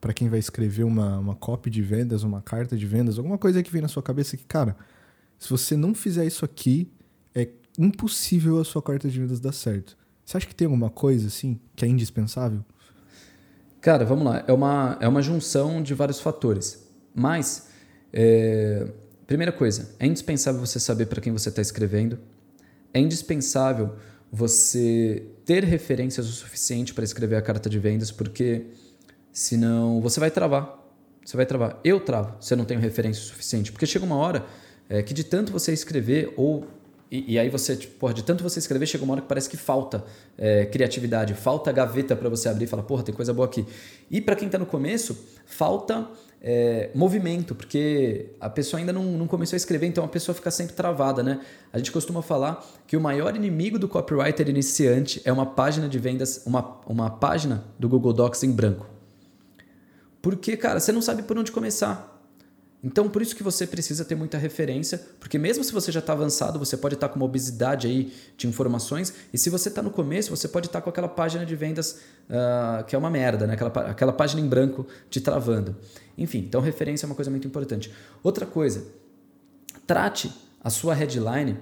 para quem vai escrever uma, uma copy de vendas, uma carta de vendas, alguma coisa que vem na sua cabeça que, cara, se você não fizer isso aqui, é impossível a sua carta de vendas dar certo. Você acha que tem alguma coisa assim que é indispensável? Cara, vamos lá. É uma, é uma junção de vários fatores. Mas, é, primeira coisa, é indispensável você saber para quem você está escrevendo. É indispensável você ter referências o suficiente para escrever a carta de vendas, porque senão você vai travar. Você vai travar. Eu travo se eu não tenho referência suficiente. Porque chega uma hora é, que de tanto você escrever ou e, e, aí você, tipo, porra, de tanto você escrever, chega uma hora que parece que falta é, criatividade, falta gaveta para você abrir e falar, porra, tem coisa boa aqui. E para quem está no começo, falta é, movimento, porque a pessoa ainda não, não começou a escrever, então a pessoa fica sempre travada, né? A gente costuma falar que o maior inimigo do copywriter iniciante é uma página de vendas, uma, uma página do Google Docs em branco. Porque, cara, você não sabe por onde começar. Então, por isso que você precisa ter muita referência, porque mesmo se você já está avançado, você pode estar tá com uma obesidade aí de informações, e se você está no começo, você pode estar tá com aquela página de vendas uh, que é uma merda, né? aquela, aquela página em branco te travando. Enfim, então referência é uma coisa muito importante. Outra coisa, trate a sua headline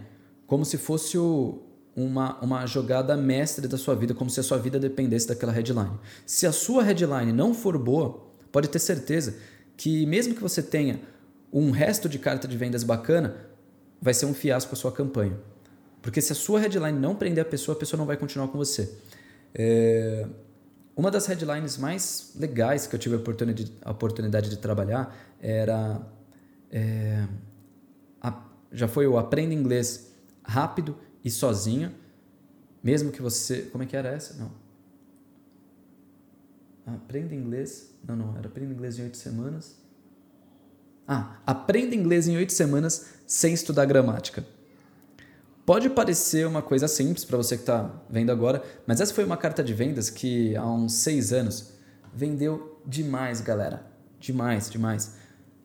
como se fosse o, uma, uma jogada mestre da sua vida, como se a sua vida dependesse daquela headline. Se a sua headline não for boa, pode ter certeza que mesmo que você tenha um resto de carta de vendas bacana, vai ser um fiasco a sua campanha. Porque se a sua headline não prender a pessoa, a pessoa não vai continuar com você. É... Uma das headlines mais legais que eu tive a oportunidade, de trabalhar era. É... A... já foi o Aprenda Inglês rápido e sozinho. Mesmo que você. Como é que era essa? Não. Aprenda inglês. Não, não, era aprenda inglês em oito semanas. Ah, aprenda inglês em oito semanas sem estudar gramática. Pode parecer uma coisa simples para você que está vendo agora, mas essa foi uma carta de vendas que há uns seis anos vendeu demais, galera. Demais, demais.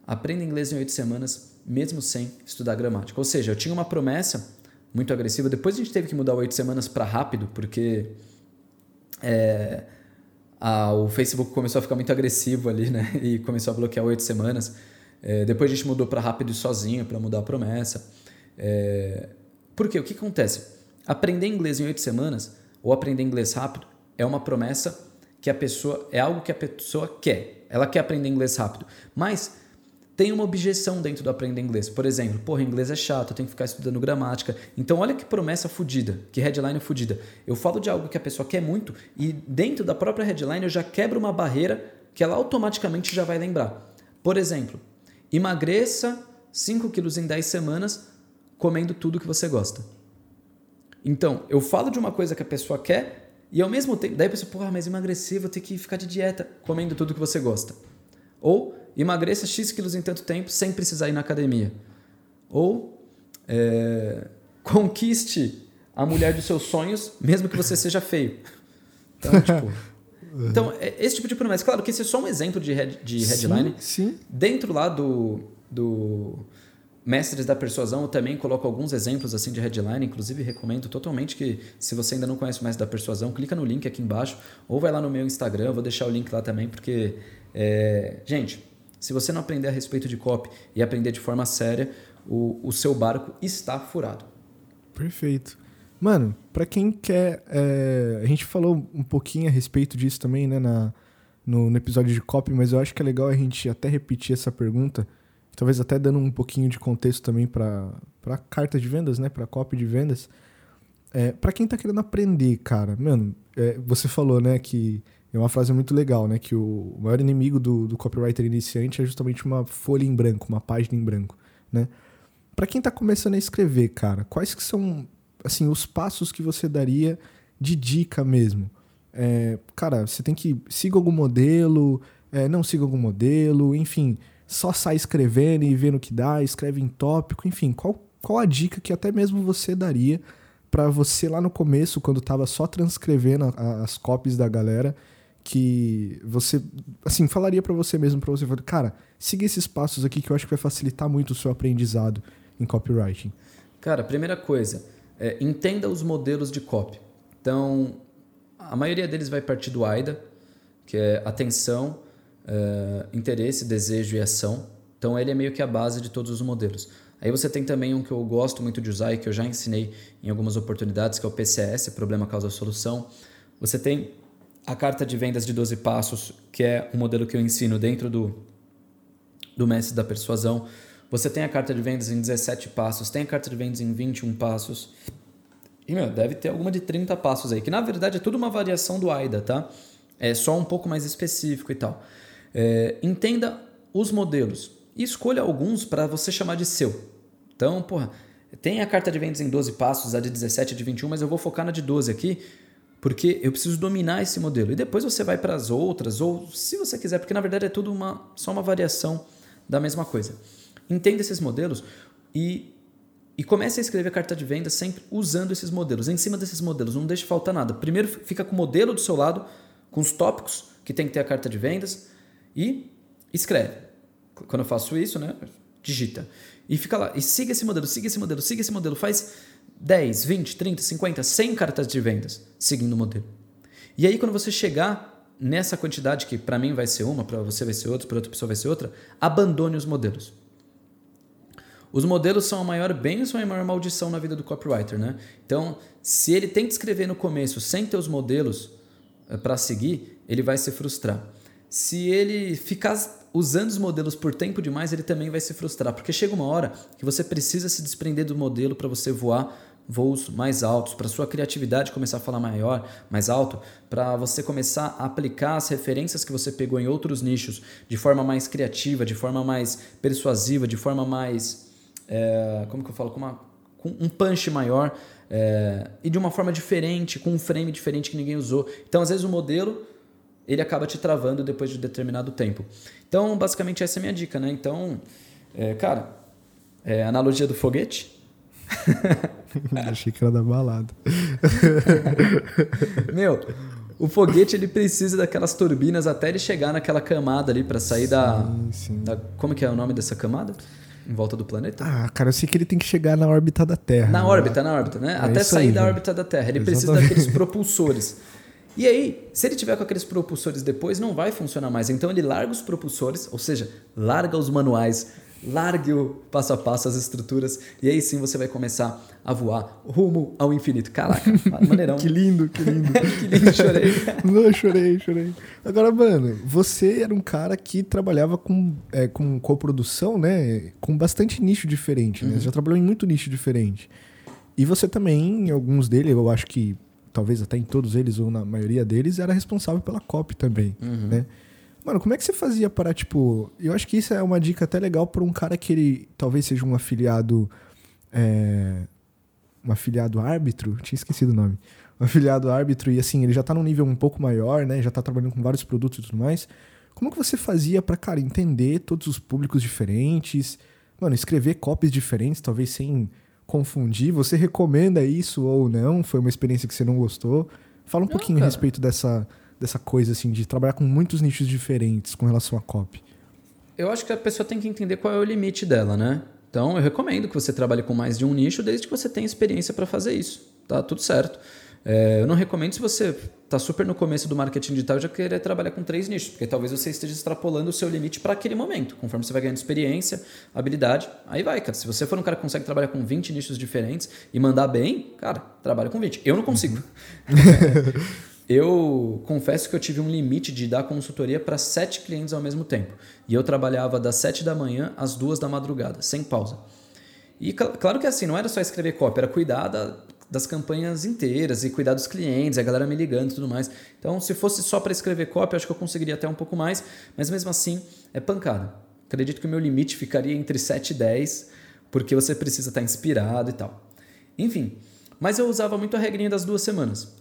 Aprenda inglês em oito semanas, mesmo sem estudar gramática. Ou seja, eu tinha uma promessa muito agressiva. Depois a gente teve que mudar oito semanas para rápido, porque é, a, o Facebook começou a ficar muito agressivo ali, né? E começou a bloquear oito semanas. É, depois a gente mudou para rápido e sozinho para mudar a promessa. É, por quê? O que acontece? Aprender inglês em oito semanas ou aprender inglês rápido é uma promessa que a pessoa é algo que a pessoa quer. Ela quer aprender inglês rápido, mas tem uma objeção dentro do aprender inglês. Por exemplo, porra, inglês é chato, eu tenho que ficar estudando gramática. Então, olha que promessa fodida, que headline fodida. Eu falo de algo que a pessoa quer muito e dentro da própria headline eu já quebro uma barreira que ela automaticamente já vai lembrar. Por exemplo, emagreça 5 quilos em 10 semanas comendo tudo que você gosta. Então, eu falo de uma coisa que a pessoa quer e ao mesmo tempo, daí a pessoa, porra, mas emagrecer, vou ter que ficar de dieta comendo tudo que você gosta. Ou emagreça X quilos em tanto tempo sem precisar ir na academia. Ou é, conquiste a mulher dos seus sonhos, mesmo que você seja feio. Então, tipo. Então, é esse tipo de promessa. Claro que esse é só um exemplo de, head, de headline. Sim, sim. Dentro lá do, do Mestres da Persuasão, eu também coloco alguns exemplos assim de headline. Inclusive, recomendo totalmente que, se você ainda não conhece o Mestre da Persuasão, clica no link aqui embaixo ou vai lá no meu Instagram. Eu vou deixar o link lá também, porque, é, gente, se você não aprender a respeito de copy e aprender de forma séria, o, o seu barco está furado. Perfeito. Mano, para quem quer. É, a gente falou um pouquinho a respeito disso também, né, na, no, no, episódio de copy, mas eu acho que é legal a gente até repetir essa pergunta, talvez até dando um pouquinho de contexto também para carta de vendas, né, para copy de vendas. É, para quem tá querendo aprender, cara, mano, é, você falou, né, que é uma frase muito legal, né? Que o maior inimigo do, do copywriter iniciante é justamente uma folha em branco, uma página em branco, né? Para quem está começando a escrever, cara, quais que são, assim, os passos que você daria de dica mesmo? É, cara, você tem que siga algum modelo, é, não siga algum modelo, enfim, só sai escrevendo e vendo o que dá, escreve em tópico, enfim, qual, qual a dica que até mesmo você daria para você lá no começo, quando estava só transcrevendo as copies da galera, que você, assim, falaria para você mesmo, para você falar, cara, siga esses passos aqui que eu acho que vai facilitar muito o seu aprendizado em copywriting? Cara, primeira coisa, é, entenda os modelos de copy. Então, a maioria deles vai partir do AIDA, que é atenção, é, interesse, desejo e ação. Então, ele é meio que a base de todos os modelos. Aí você tem também um que eu gosto muito de usar e que eu já ensinei em algumas oportunidades, que é o PCS, Problema Causa Solução. Você tem a carta de vendas de 12 passos, que é um modelo que eu ensino dentro do, do mestre da persuasão. Você tem a carta de vendas em 17 passos, tem a carta de vendas em 21 passos. E, meu, deve ter alguma de 30 passos aí, que na verdade é tudo uma variação do AIDA, tá? É só um pouco mais específico e tal. É, entenda os modelos e escolha alguns para você chamar de seu. Então, porra, tem a carta de vendas em 12 passos, a de 17 e de 21, mas eu vou focar na de 12 aqui, porque eu preciso dominar esse modelo. E depois você vai para as outras, ou se você quiser, porque na verdade é tudo uma, só uma variação da mesma coisa. Entenda esses modelos e, e comece a escrever carta de venda sempre usando esses modelos. Em cima desses modelos, não deixe faltar nada. Primeiro fica com o modelo do seu lado, com os tópicos que tem que ter a carta de vendas e escreve. Quando eu faço isso, né, digita. E fica lá, e siga esse modelo, siga esse modelo, siga esse modelo, faz 10, 20, 30, 50, 100 cartas de vendas seguindo o modelo. E aí, quando você chegar nessa quantidade, que para mim vai ser uma, para você vai ser outra, para outra pessoa vai ser outra, abandone os modelos. Os modelos são a maior bênção e a maior maldição na vida do copywriter, né? Então, se ele tenta escrever no começo sem ter os modelos eh, para seguir, ele vai se frustrar. Se ele ficar usando os modelos por tempo demais, ele também vai se frustrar, porque chega uma hora que você precisa se desprender do modelo para você voar voos mais altos, para sua criatividade começar a falar maior, mais alto, para você começar a aplicar as referências que você pegou em outros nichos de forma mais criativa, de forma mais persuasiva, de forma mais é, como que eu falo, com, uma, com um punch maior é, e de uma forma diferente, com um frame diferente que ninguém usou. Então, às vezes o modelo ele acaba te travando depois de determinado tempo. Então, basicamente essa é a minha dica, né? Então, é, cara, é, analogia do foguete. Achei que era da balada. Meu, o foguete ele precisa daquelas turbinas até ele chegar naquela camada ali para sair sim, da, sim. da. Como que é o nome dessa camada? Em volta do planeta? Ah, cara, eu sei que ele tem que chegar na órbita da Terra. Na né? órbita, na órbita, né? É até sair aí, da órbita da Terra. Ele Exatamente. precisa daqueles propulsores. E aí, se ele tiver com aqueles propulsores depois, não vai funcionar mais. Então ele larga os propulsores, ou seja, larga os manuais, largue o passo a passo, as estruturas, e aí sim você vai começar a voar rumo ao infinito. Caraca, maneirão. que lindo, que lindo. que lindo, chorei. Não, chorei, chorei. Agora, mano, você era um cara que trabalhava com, é, com coprodução, né? Com bastante nicho diferente, né? Uhum. Você já trabalhou em muito nicho diferente. E você também, em alguns deles, eu acho que talvez até em todos eles ou na maioria deles, era responsável pela copy também, uhum. né? Mano, como é que você fazia para, tipo... Eu acho que isso é uma dica até legal para um cara que ele talvez seja um afiliado... É, um afiliado árbitro, tinha esquecido o nome. Um afiliado árbitro e, assim, ele já tá num nível um pouco maior, né? Já tá trabalhando com vários produtos e tudo mais. Como que você fazia para, cara, entender todos os públicos diferentes? Mano, escrever copies diferentes, talvez sem confundir. Você recomenda isso ou não? Foi uma experiência que você não gostou? Fala um não, pouquinho cara. a respeito dessa, dessa coisa, assim, de trabalhar com muitos nichos diferentes com relação à copy. Eu acho que a pessoa tem que entender qual é o limite dela, né? Então, eu recomendo que você trabalhe com mais de um nicho, desde que você tenha experiência para fazer isso. Tá tudo certo. É, eu não recomendo se você está super no começo do marketing digital já querer trabalhar com três nichos, porque talvez você esteja extrapolando o seu limite para aquele momento. Conforme você vai ganhando experiência, habilidade, aí vai, cara. Se você for um cara que consegue trabalhar com 20 nichos diferentes e mandar bem, cara, trabalha com 20. Eu não consigo. eu confesso que eu tive um limite de dar consultoria para sete clientes ao mesmo tempo. E eu trabalhava das sete da manhã às duas da madrugada, sem pausa. E claro que assim, não era só escrever cópia, era cuidar da, das campanhas inteiras e cuidar dos clientes, a galera me ligando e tudo mais. Então, se fosse só para escrever cópia, acho que eu conseguiria até um pouco mais, mas mesmo assim é pancada. Acredito que o meu limite ficaria entre 7 e 10, porque você precisa estar inspirado e tal. Enfim, mas eu usava muito a regrinha das duas semanas.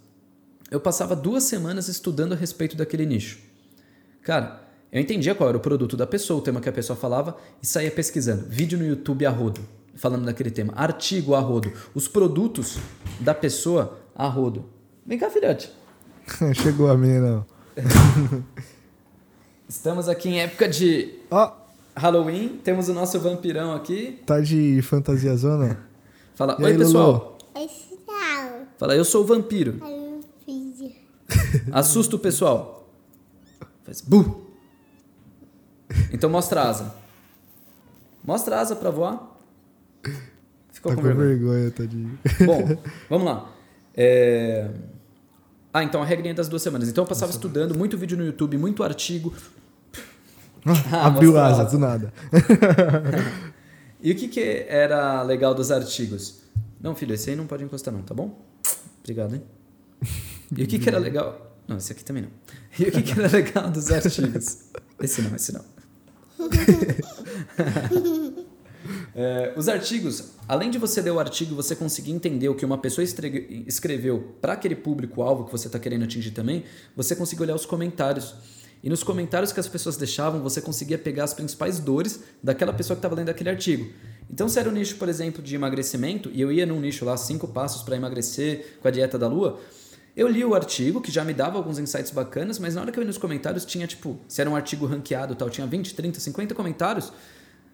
Eu passava duas semanas estudando a respeito daquele nicho. Cara, eu entendia qual era o produto da pessoa, o tema que a pessoa falava, e saía pesquisando. Vídeo no YouTube a rodo falando daquele tema. Artigo a rodo. Os produtos da pessoa a rodo. Vem cá, filhote. Chegou a menina. Estamos aqui em época de Ó, Halloween. Temos o nosso vampirão aqui. tá de fantasia zona? Fala, E oi aí, pessoal. Esse não. Fala, eu sou o vampiro. Fiz. Assusta o pessoal. Faz bu. Então mostra a asa. Mostra a asa pra voar. Ficou Tá com com vergonha. vergonha, tadinho. Bom, vamos lá. É... Ah, então a regrinha das duas semanas. Então eu passava estudando, muito vídeo no YouTube, muito artigo. Ah, Abriu mostra a asa, asa. do nada. E o que, que era legal dos artigos? Não, filho, esse aí não pode encostar não, tá bom? Obrigado, hein? E o que, que era legal? Não, esse aqui também não. E o que, que era legal dos artigos? Esse não, esse não. É, os artigos, além de você ler o artigo você conseguir entender o que uma pessoa escreveu para aquele público-alvo que você está querendo atingir também, você conseguia olhar os comentários. E nos comentários que as pessoas deixavam, você conseguia pegar as principais dores daquela pessoa que estava lendo aquele artigo. Então, se era um nicho, por exemplo, de emagrecimento, e eu ia num nicho lá, cinco passos para emagrecer com a dieta da lua, eu li o artigo, que já me dava alguns insights bacanas, mas na hora que eu ia nos comentários, tinha tipo, se era um artigo ranqueado e tal, tinha 20, 30, 50 comentários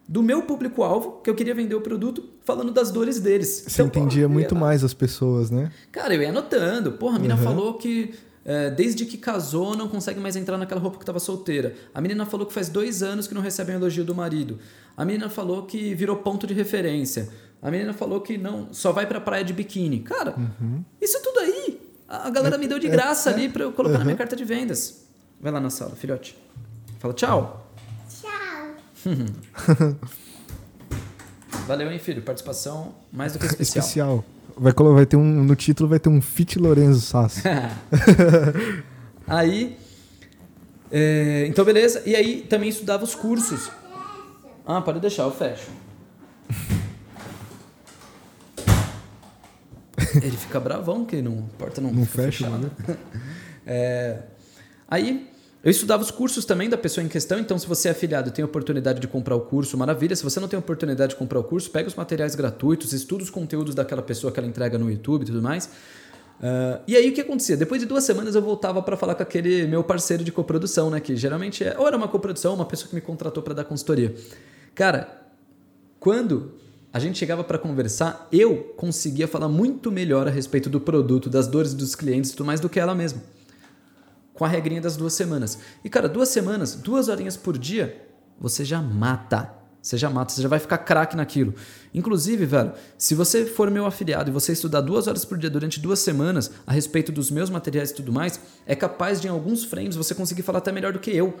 do meu público-alvo, que eu queria vender o produto, falando das dores deles. Você Então, porra, entendia ia muito mais as pessoas, né? Cara, eu ia anotando. Porra, a mina Uhum. falou que é, desde que casou não consegue mais entrar naquela roupa que estava solteira. A menina falou que faz dois anos que não recebe um elogio do marido. A menina falou que virou ponto de referência. A menina falou que não só vai pra praia de biquíni. Cara, Uhum. isso tudo aí, a galera me deu de graça ali pra eu colocar na Uhum. minha carta de vendas. Vai lá na sala, filhote. Fala tchau. Tchau. Valeu, hein, filho. Participação mais do que especial. Especial. Vai, vai ter um, no título vai ter um Fit Lorenzo Sasso. Aí. é, então, beleza. E aí também estudava os cursos. Ah, pode deixar, eu fecho. Ele fica bravão que não, a porta não, Não fecha, fechada. É, aí eu estudava os cursos também da pessoa em questão, então se você é afiliado e tem oportunidade de comprar o curso, maravilha. Se você não tem oportunidade de comprar o curso, pega os materiais gratuitos, estuda os conteúdos daquela pessoa que ela entrega no YouTube e tudo mais. Ah, e aí o que acontecia? Depois de duas semanas eu voltava para falar com aquele meu parceiro de coprodução, né? Que geralmente é, ou era uma coprodução, ou uma pessoa que me contratou para dar consultoria. Cara, quando a gente chegava para conversar, eu conseguia falar muito melhor a respeito do produto, das dores dos clientes e tudo mais do que ela mesma. Com a regrinha das duas semanas. E, cara, duas semanas, duas horinhas por dia, você já mata. Você já mata, você já vai ficar craque naquilo. Inclusive, velho, se você for meu afiliado e você estudar duas horas por dia durante duas semanas a respeito dos meus materiais e tudo mais, é capaz de, em alguns frames, você conseguir falar até melhor do que eu.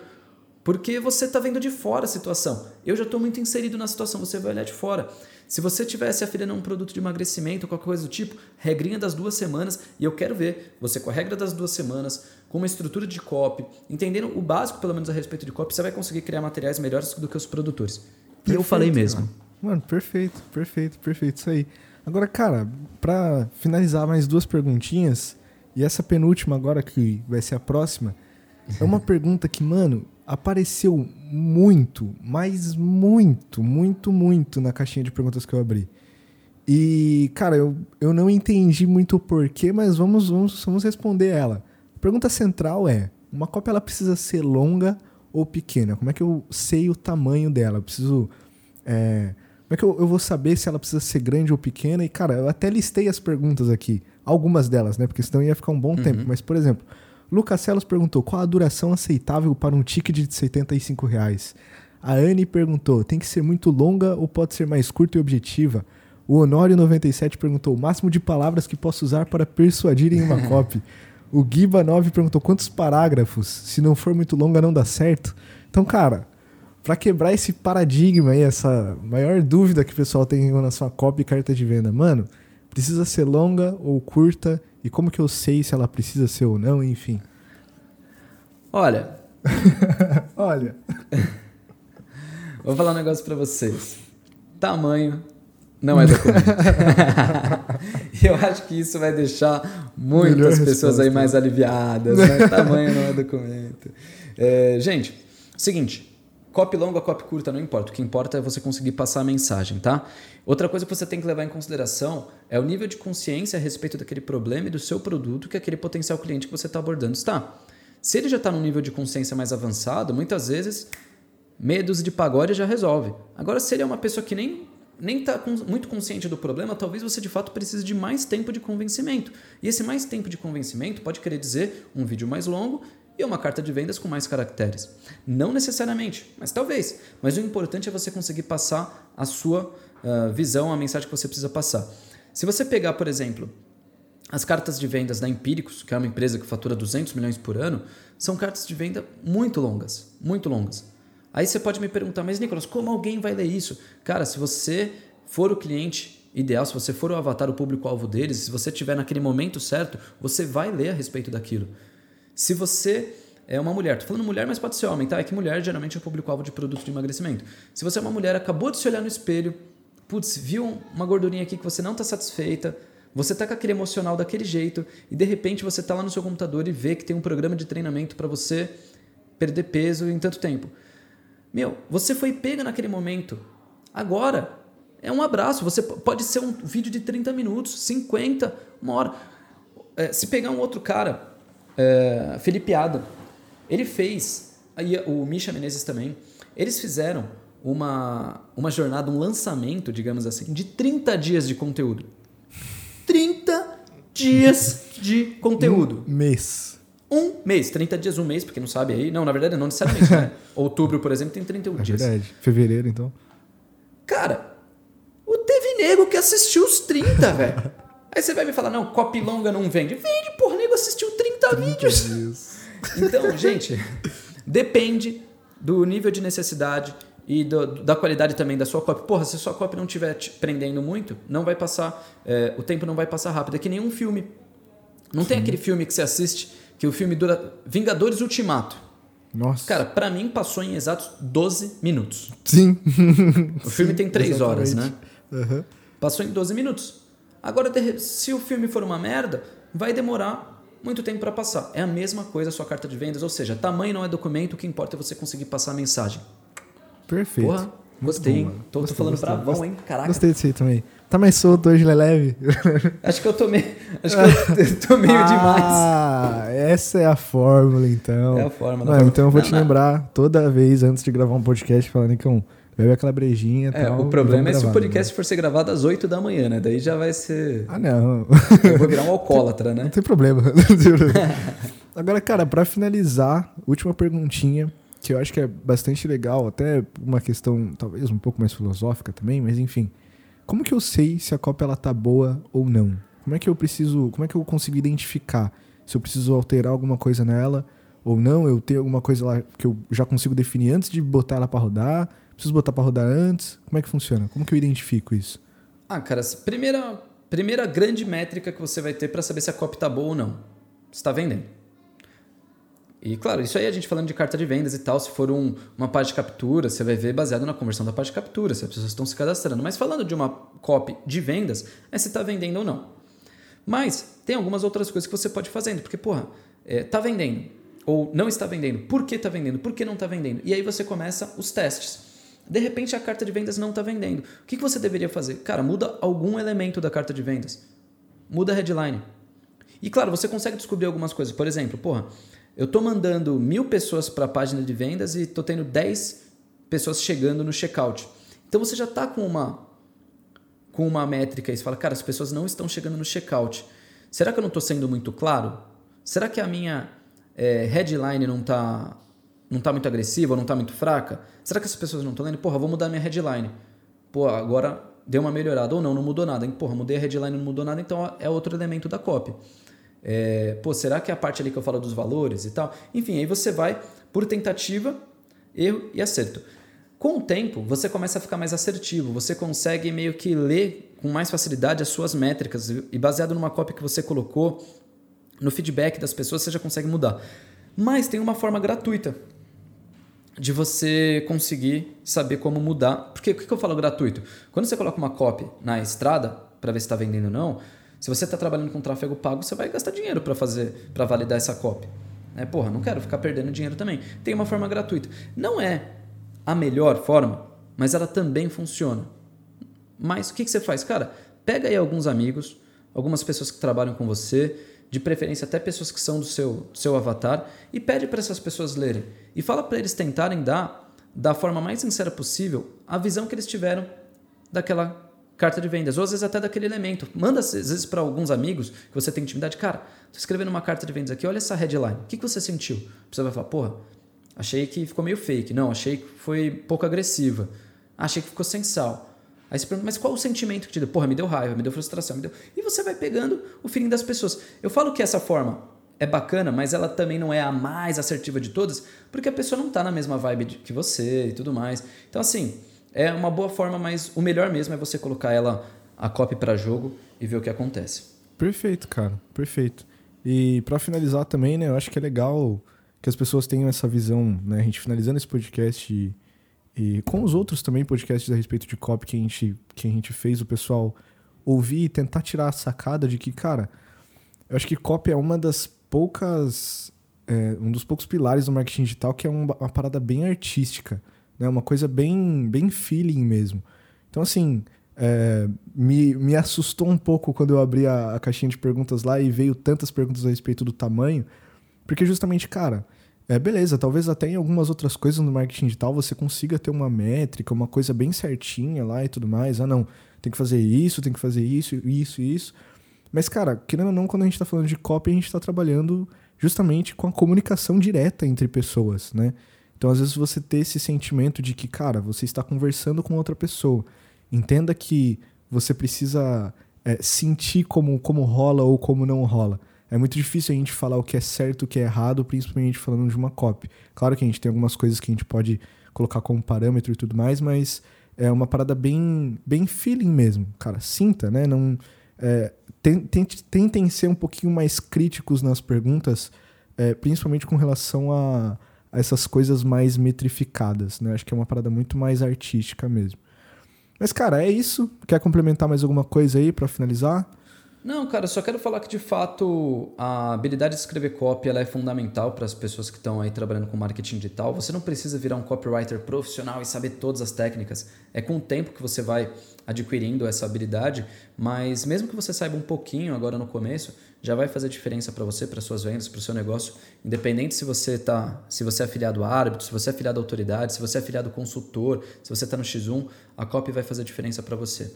Porque você está vendo de fora a situação. Eu já estou muito inserido na situação, você vai olhar de fora. Se você tivesse afiliando a um produto de emagrecimento ou qualquer coisa do tipo, regrinha das duas semanas, e eu quero ver você com a regra das duas semanas, com uma estrutura de copy, entendendo o básico pelo menos a respeito de copy, você vai conseguir criar materiais melhores do que os produtores. E eu Perfeito, falei mesmo. Mano. Mano, perfeito, perfeito, perfeito, isso aí. Agora, cara, pra finalizar mais duas perguntinhas, e essa penúltima agora, que vai ser a próxima, é uma pergunta que, mano, apareceu muito, mas muito, muito, muito na caixinha de perguntas que eu abri. E, cara, eu, eu não entendi muito o porquê, mas vamos, vamos, vamos responder ela. A pergunta central é: uma cópia ela precisa ser longa ou pequena? Como é que eu sei o tamanho dela? Eu preciso. é, como é que eu, eu vou saber se ela precisa ser grande ou pequena? E, cara, eu até listei as perguntas aqui. Algumas delas, né? Porque senão ia ficar um bom tempo. Mas, por exemplo, Lucas Celos perguntou qual a duração aceitável para um ticket de 75 reais. A Anne perguntou: tem que ser muito longa ou pode ser mais curta e objetiva? O Honório97 perguntou: o máximo de palavras que posso usar para persuadir em uma copy. O Giba9 perguntou: quantos parágrafos? Se não for muito longa, não dá certo. Então, cara, para quebrar esse paradigma aí, essa maior dúvida que o pessoal tem na sua copy e carta de venda, mano, precisa ser longa ou curta? E como que eu sei se ela precisa ser ou não? Enfim. Olha, Olha. vou falar um negócio pra vocês. Tamanho não é documento. Eu acho que isso vai deixar Melhor muitas pessoas aí resposta. mais aliviadas. Né? Tamanho não é documento. É, gente, seguinte. Copy longa, copy curta, não importa. O que importa é você conseguir passar a mensagem, tá? Outra coisa que você tem que levar em consideração é o nível de consciência a respeito daquele problema e do seu produto que aquele potencial cliente que você está abordando está. Se ele já está num nível de consciência mais avançado, muitas vezes medos de pagode já resolve. Agora, se ele é uma pessoa que nem nem está muito consciente do problema, talvez você de fato precise de mais tempo de convencimento. E esse mais tempo de convencimento pode querer dizer um vídeo mais longo e uma carta de vendas com mais caracteres. Não necessariamente, mas talvez. Mas o importante é você conseguir passar a sua uh, visão, a mensagem que você precisa passar. Se você pegar, por exemplo, as cartas de vendas da Empíricos, que é uma empresa que fatura 200 milhões por ano, são cartas de venda muito longas, muito longas. Aí você pode me perguntar, mas Nicolas, como alguém vai ler isso? Cara, se você for o cliente ideal, se você for o avatar, o público-alvo deles, se você estiver naquele momento certo, você vai ler a respeito daquilo. Se você é uma mulher, tô falando mulher, mas pode ser homem, tá? É que mulher geralmente é público-alvo de produto de emagrecimento. Se você é uma mulher, acabou de se olhar no espelho, putz, viu uma gordurinha aqui que você não está satisfeita, você tá com aquele emocional daquele jeito e de repente você tá lá no seu computador e vê que tem um programa de treinamento para você perder peso em tanto tempo. Meu, você foi pega naquele momento. Agora é um abraço. Você pode ser um vídeo de 30 minutos, 50, uma hora. É, se pegar um outro cara, é, Felipe Adam, ele fez, aí o Misha Menezes também, eles fizeram uma, uma jornada, um lançamento, digamos assim, de 30 dias de conteúdo. 30 dias de conteúdo. Um mês. Um mês, 30 dias, um mês, porque não sabe aí. Não, na verdade, não necessariamente, né? Outubro, por exemplo, tem 31 é dias. verdade. Fevereiro, então. Cara, o teve nego que assistiu os 30, velho. Aí você vai me falar, não, copy longa não vende. Vende, porra, nego assistiu 30, 30 vídeos. Dias. Então, gente, depende do nível de necessidade e do, da qualidade também da sua copy. Porra, se a sua copy não estiver te prendendo muito, não vai passar, é, o tempo não vai passar rápido. É que nem um filme. Não Sim. tem aquele filme que você assiste que o filme dura Vingadores Ultimato. Nossa. Cara, para mim passou em exatos 12 minutos. Sim. O filme Sim, tem 3 horas, né? Uhum. Passou em 12 minutos. Agora, se o filme for uma merda, vai demorar muito tempo para passar. É a mesma coisa a sua carta de vendas, ou seja, tamanho não é documento, o que importa é você conseguir passar a mensagem. Perfeito. Porra, gostei, bom, Tô, gostei, tô falando gostei, bravão, hein? Caraca. Gostei disso aí também. Tá mais solto hoje, leve. Acho que eu tô meio, acho que eu tô meio ah, demais. Ah, essa é a fórmula, então. É a fórmula. Não, então eu vou não, te não. lembrar toda vez antes de gravar um podcast falando que um bebe aquela brejinha é, tal, O problema é se o podcast né? for ser gravado às 8 da manhã, né? Daí já vai ser. Ah, não. Eu vou virar um alcoólatra, né? Não tem problema. Agora, cara, para finalizar, última perguntinha, que eu acho que é bastante legal, até uma questão talvez um pouco mais filosófica também, mas enfim. Como que eu sei se a cópia ela tá boa ou não? Como é que eu preciso, como é que eu consigo identificar se eu preciso alterar alguma coisa nela ou não? Eu tenho alguma coisa lá que eu já consigo definir antes de botar ela para rodar? Preciso botar para rodar antes? Como é que funciona? Como que eu identifico isso? Ah, cara, primeira primeira grande métrica que você vai ter para saber se a cópia tá boa ou não. Está vendendo. E claro, isso aí a gente falando de carta de vendas e tal, se for um, uma parte de captura, você vai ver baseado na conversão da parte de captura, se as pessoas estão se cadastrando. Mas falando de uma copy de vendas, é se está vendendo ou não. Mas tem algumas outras coisas que você pode fazendo, porque, porra, é, tá vendendo ou não está vendendo. Por que está vendendo? Por que não está vendendo? E aí você começa os testes. De repente a carta de vendas não está vendendo. O que, que você deveria fazer? Cara, muda algum elemento da carta de vendas. Muda a headline. E claro, você consegue descobrir algumas coisas. Por exemplo, porra, eu estou mandando mil pessoas para a página de vendas e estou tendo 10 pessoas chegando no checkout. Então você já está com uma com uma métrica e você fala, cara, as pessoas não estão chegando no checkout. Será que eu não estou sendo muito claro? Será que a minha é, headline não está não tá muito agressiva, não está muito fraca? Será que as pessoas não estão lendo? Porra, vou mudar minha headline. Pô, agora deu uma melhorada. Ou não, não mudou nada. Porra, mudei a headline, não mudou nada, então é outro elemento da copy. É, pô, será que é a parte ali que eu falo dos valores e tal? Enfim, aí você vai por tentativa, erro e acerto. Com o tempo, você começa a ficar mais assertivo, você consegue meio que ler com mais facilidade as suas métricas e baseado numa cópia que você colocou, no feedback das pessoas, você já consegue mudar. Mas tem uma forma gratuita de você conseguir saber como mudar. Porque o que eu falo gratuito? Quando você coloca uma copy na estrada para ver se está vendendo ou não, se você está trabalhando com tráfego pago, você vai gastar dinheiro para fazer, para validar essa copy. É, porra, não quero ficar perdendo dinheiro também. Tem uma forma gratuita. Não é a melhor forma, mas ela também funciona. Mas o que, que você faz? Cara, pega aí alguns amigos, algumas pessoas que trabalham com você, de preferência até pessoas que são do seu, do seu avatar, e pede para essas pessoas lerem. E fala para eles tentarem dar, da forma mais sincera possível, a visão que eles tiveram daquela carta de vendas, ou às vezes até daquele elemento. Manda às vezes para alguns amigos que você tem intimidade, cara, tô escrevendo uma carta de vendas aqui, olha essa headline, o que, que você sentiu? Você vai falar, porra, achei que ficou meio fake, não, achei que foi pouco agressiva, achei que ficou sal. Aí você pergunta, mas qual o sentimento que te deu? Porra, me deu raiva, me deu frustração, me deu. E você vai pegando o feeling das pessoas. Eu falo que essa forma é bacana, mas ela também não é a mais assertiva de todas, porque a pessoa não tá na mesma vibe que você e tudo mais. Então, assim, é uma boa forma, mas o melhor mesmo é você colocar ela a copy para jogo e ver o que acontece. Perfeito, cara, perfeito. E para finalizar também, né, eu acho que é legal que as pessoas tenham essa visão, né, a gente finalizando esse podcast e e com os outros também podcasts a respeito de copy que a gente, que a gente fez, o pessoal ouvir e tentar tirar a sacada de que, cara, eu acho que copy é uma das poucas. É, um dos poucos pilares do marketing digital que é uma, uma, parada bem artística, né? Uma coisa bem, bem feeling mesmo. Então, assim, é, me, me assustou um pouco quando eu abri a, a caixinha de perguntas lá e veio tantas perguntas a respeito do tamanho, porque justamente, cara, é, beleza, talvez até em algumas outras coisas no marketing digital você consiga ter uma métrica, uma coisa bem certinha lá e tudo mais. Ah, não, tem que fazer isso, tem que fazer isso, isso isso. Mas, cara, querendo ou não, quando a gente está falando de copy, a gente está trabalhando justamente com a comunicação direta entre pessoas, né? Então, às vezes, você ter esse sentimento de que, cara, você está conversando com outra pessoa. Entenda que você precisa é, sentir como, como rola ou como não rola é muito difícil a gente falar o que é certo, o que é errado, principalmente falando de uma copy. Claro que a gente tem algumas coisas que a gente pode colocar como parâmetro e tudo mais, mas é uma parada bem, bem feeling mesmo, cara. Sinta, né? Não, é, tentem ser um pouquinho mais críticos nas perguntas, é, principalmente com relação a, a, essas coisas mais metrificadas, né? Acho que é uma parada muito mais artística mesmo. Mas, cara, é isso. Quer complementar mais alguma coisa aí para finalizar? Não, cara, só quero falar que de fato a habilidade de escrever copy ela é fundamental para as pessoas que estão aí trabalhando com marketing digital. Você não precisa virar um copywriter profissional e saber todas as técnicas. É com o tempo que você vai adquirindo essa habilidade, mas mesmo que você saiba um pouquinho agora no começo, já vai fazer diferença para você, para suas vendas, para o seu negócio, independente se você tá, se você é afiliado árbitro, se você é afiliado a autoridade, se você é afiliado consultor, se você está no X1, a copy vai fazer diferença para você.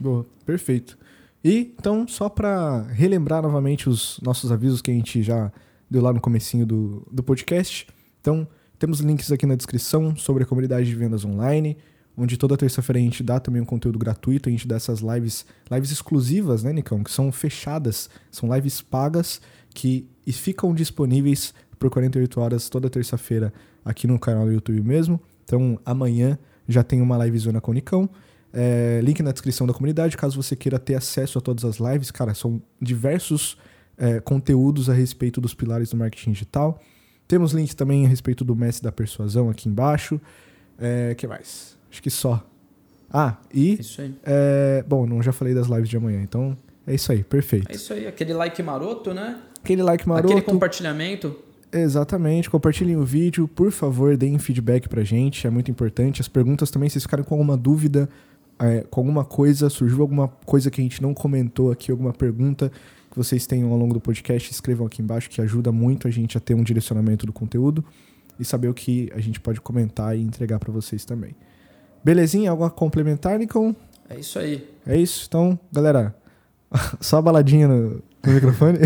Boa, perfeito. E então, só para relembrar novamente os nossos avisos que a gente já deu lá no comecinho do, do podcast. Então, temos links aqui na descrição sobre a comunidade de vendas online, onde toda terça-feira a gente dá também um conteúdo gratuito, a gente dá essas lives, lives exclusivas, né, Nicão? Que são fechadas, são lives pagas que ficam disponíveis por 48 horas toda terça-feira aqui no canal do YouTube mesmo. Então, amanhã já tem uma livezona com o Nicão. É, link na descrição da comunidade, caso você queira ter acesso a todas as lives. Cara, são diversos é, conteúdos a respeito dos pilares do marketing digital. Temos links também a respeito do mestre da persuasão aqui embaixo. É, que mais? Acho que só. Ah, e. Isso aí. É, bom, não já falei das lives de amanhã, então é isso aí, perfeito. É isso aí, aquele like maroto, né? Aquele like maroto. Aquele compartilhamento. Exatamente, compartilhem o vídeo, por favor, deem feedback pra gente, é muito importante. As perguntas também, se vocês ficarem com alguma dúvida, é, com alguma coisa, surgiu alguma coisa que a gente não comentou aqui, alguma pergunta que vocês tenham ao longo do podcast, escrevam aqui embaixo, que ajuda muito a gente a ter um direcionamento do conteúdo e saber o que a gente pode comentar e entregar para vocês também. Belezinha? Algo a complementar, Nicon? É isso aí. É isso? Então, galera, só a baladinha no, no microfone.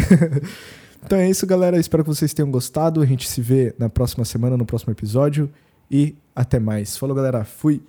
então é isso, galera. Espero que vocês tenham gostado. A gente se vê na próxima semana, no próximo episódio. E até mais. Falou, galera. Fui.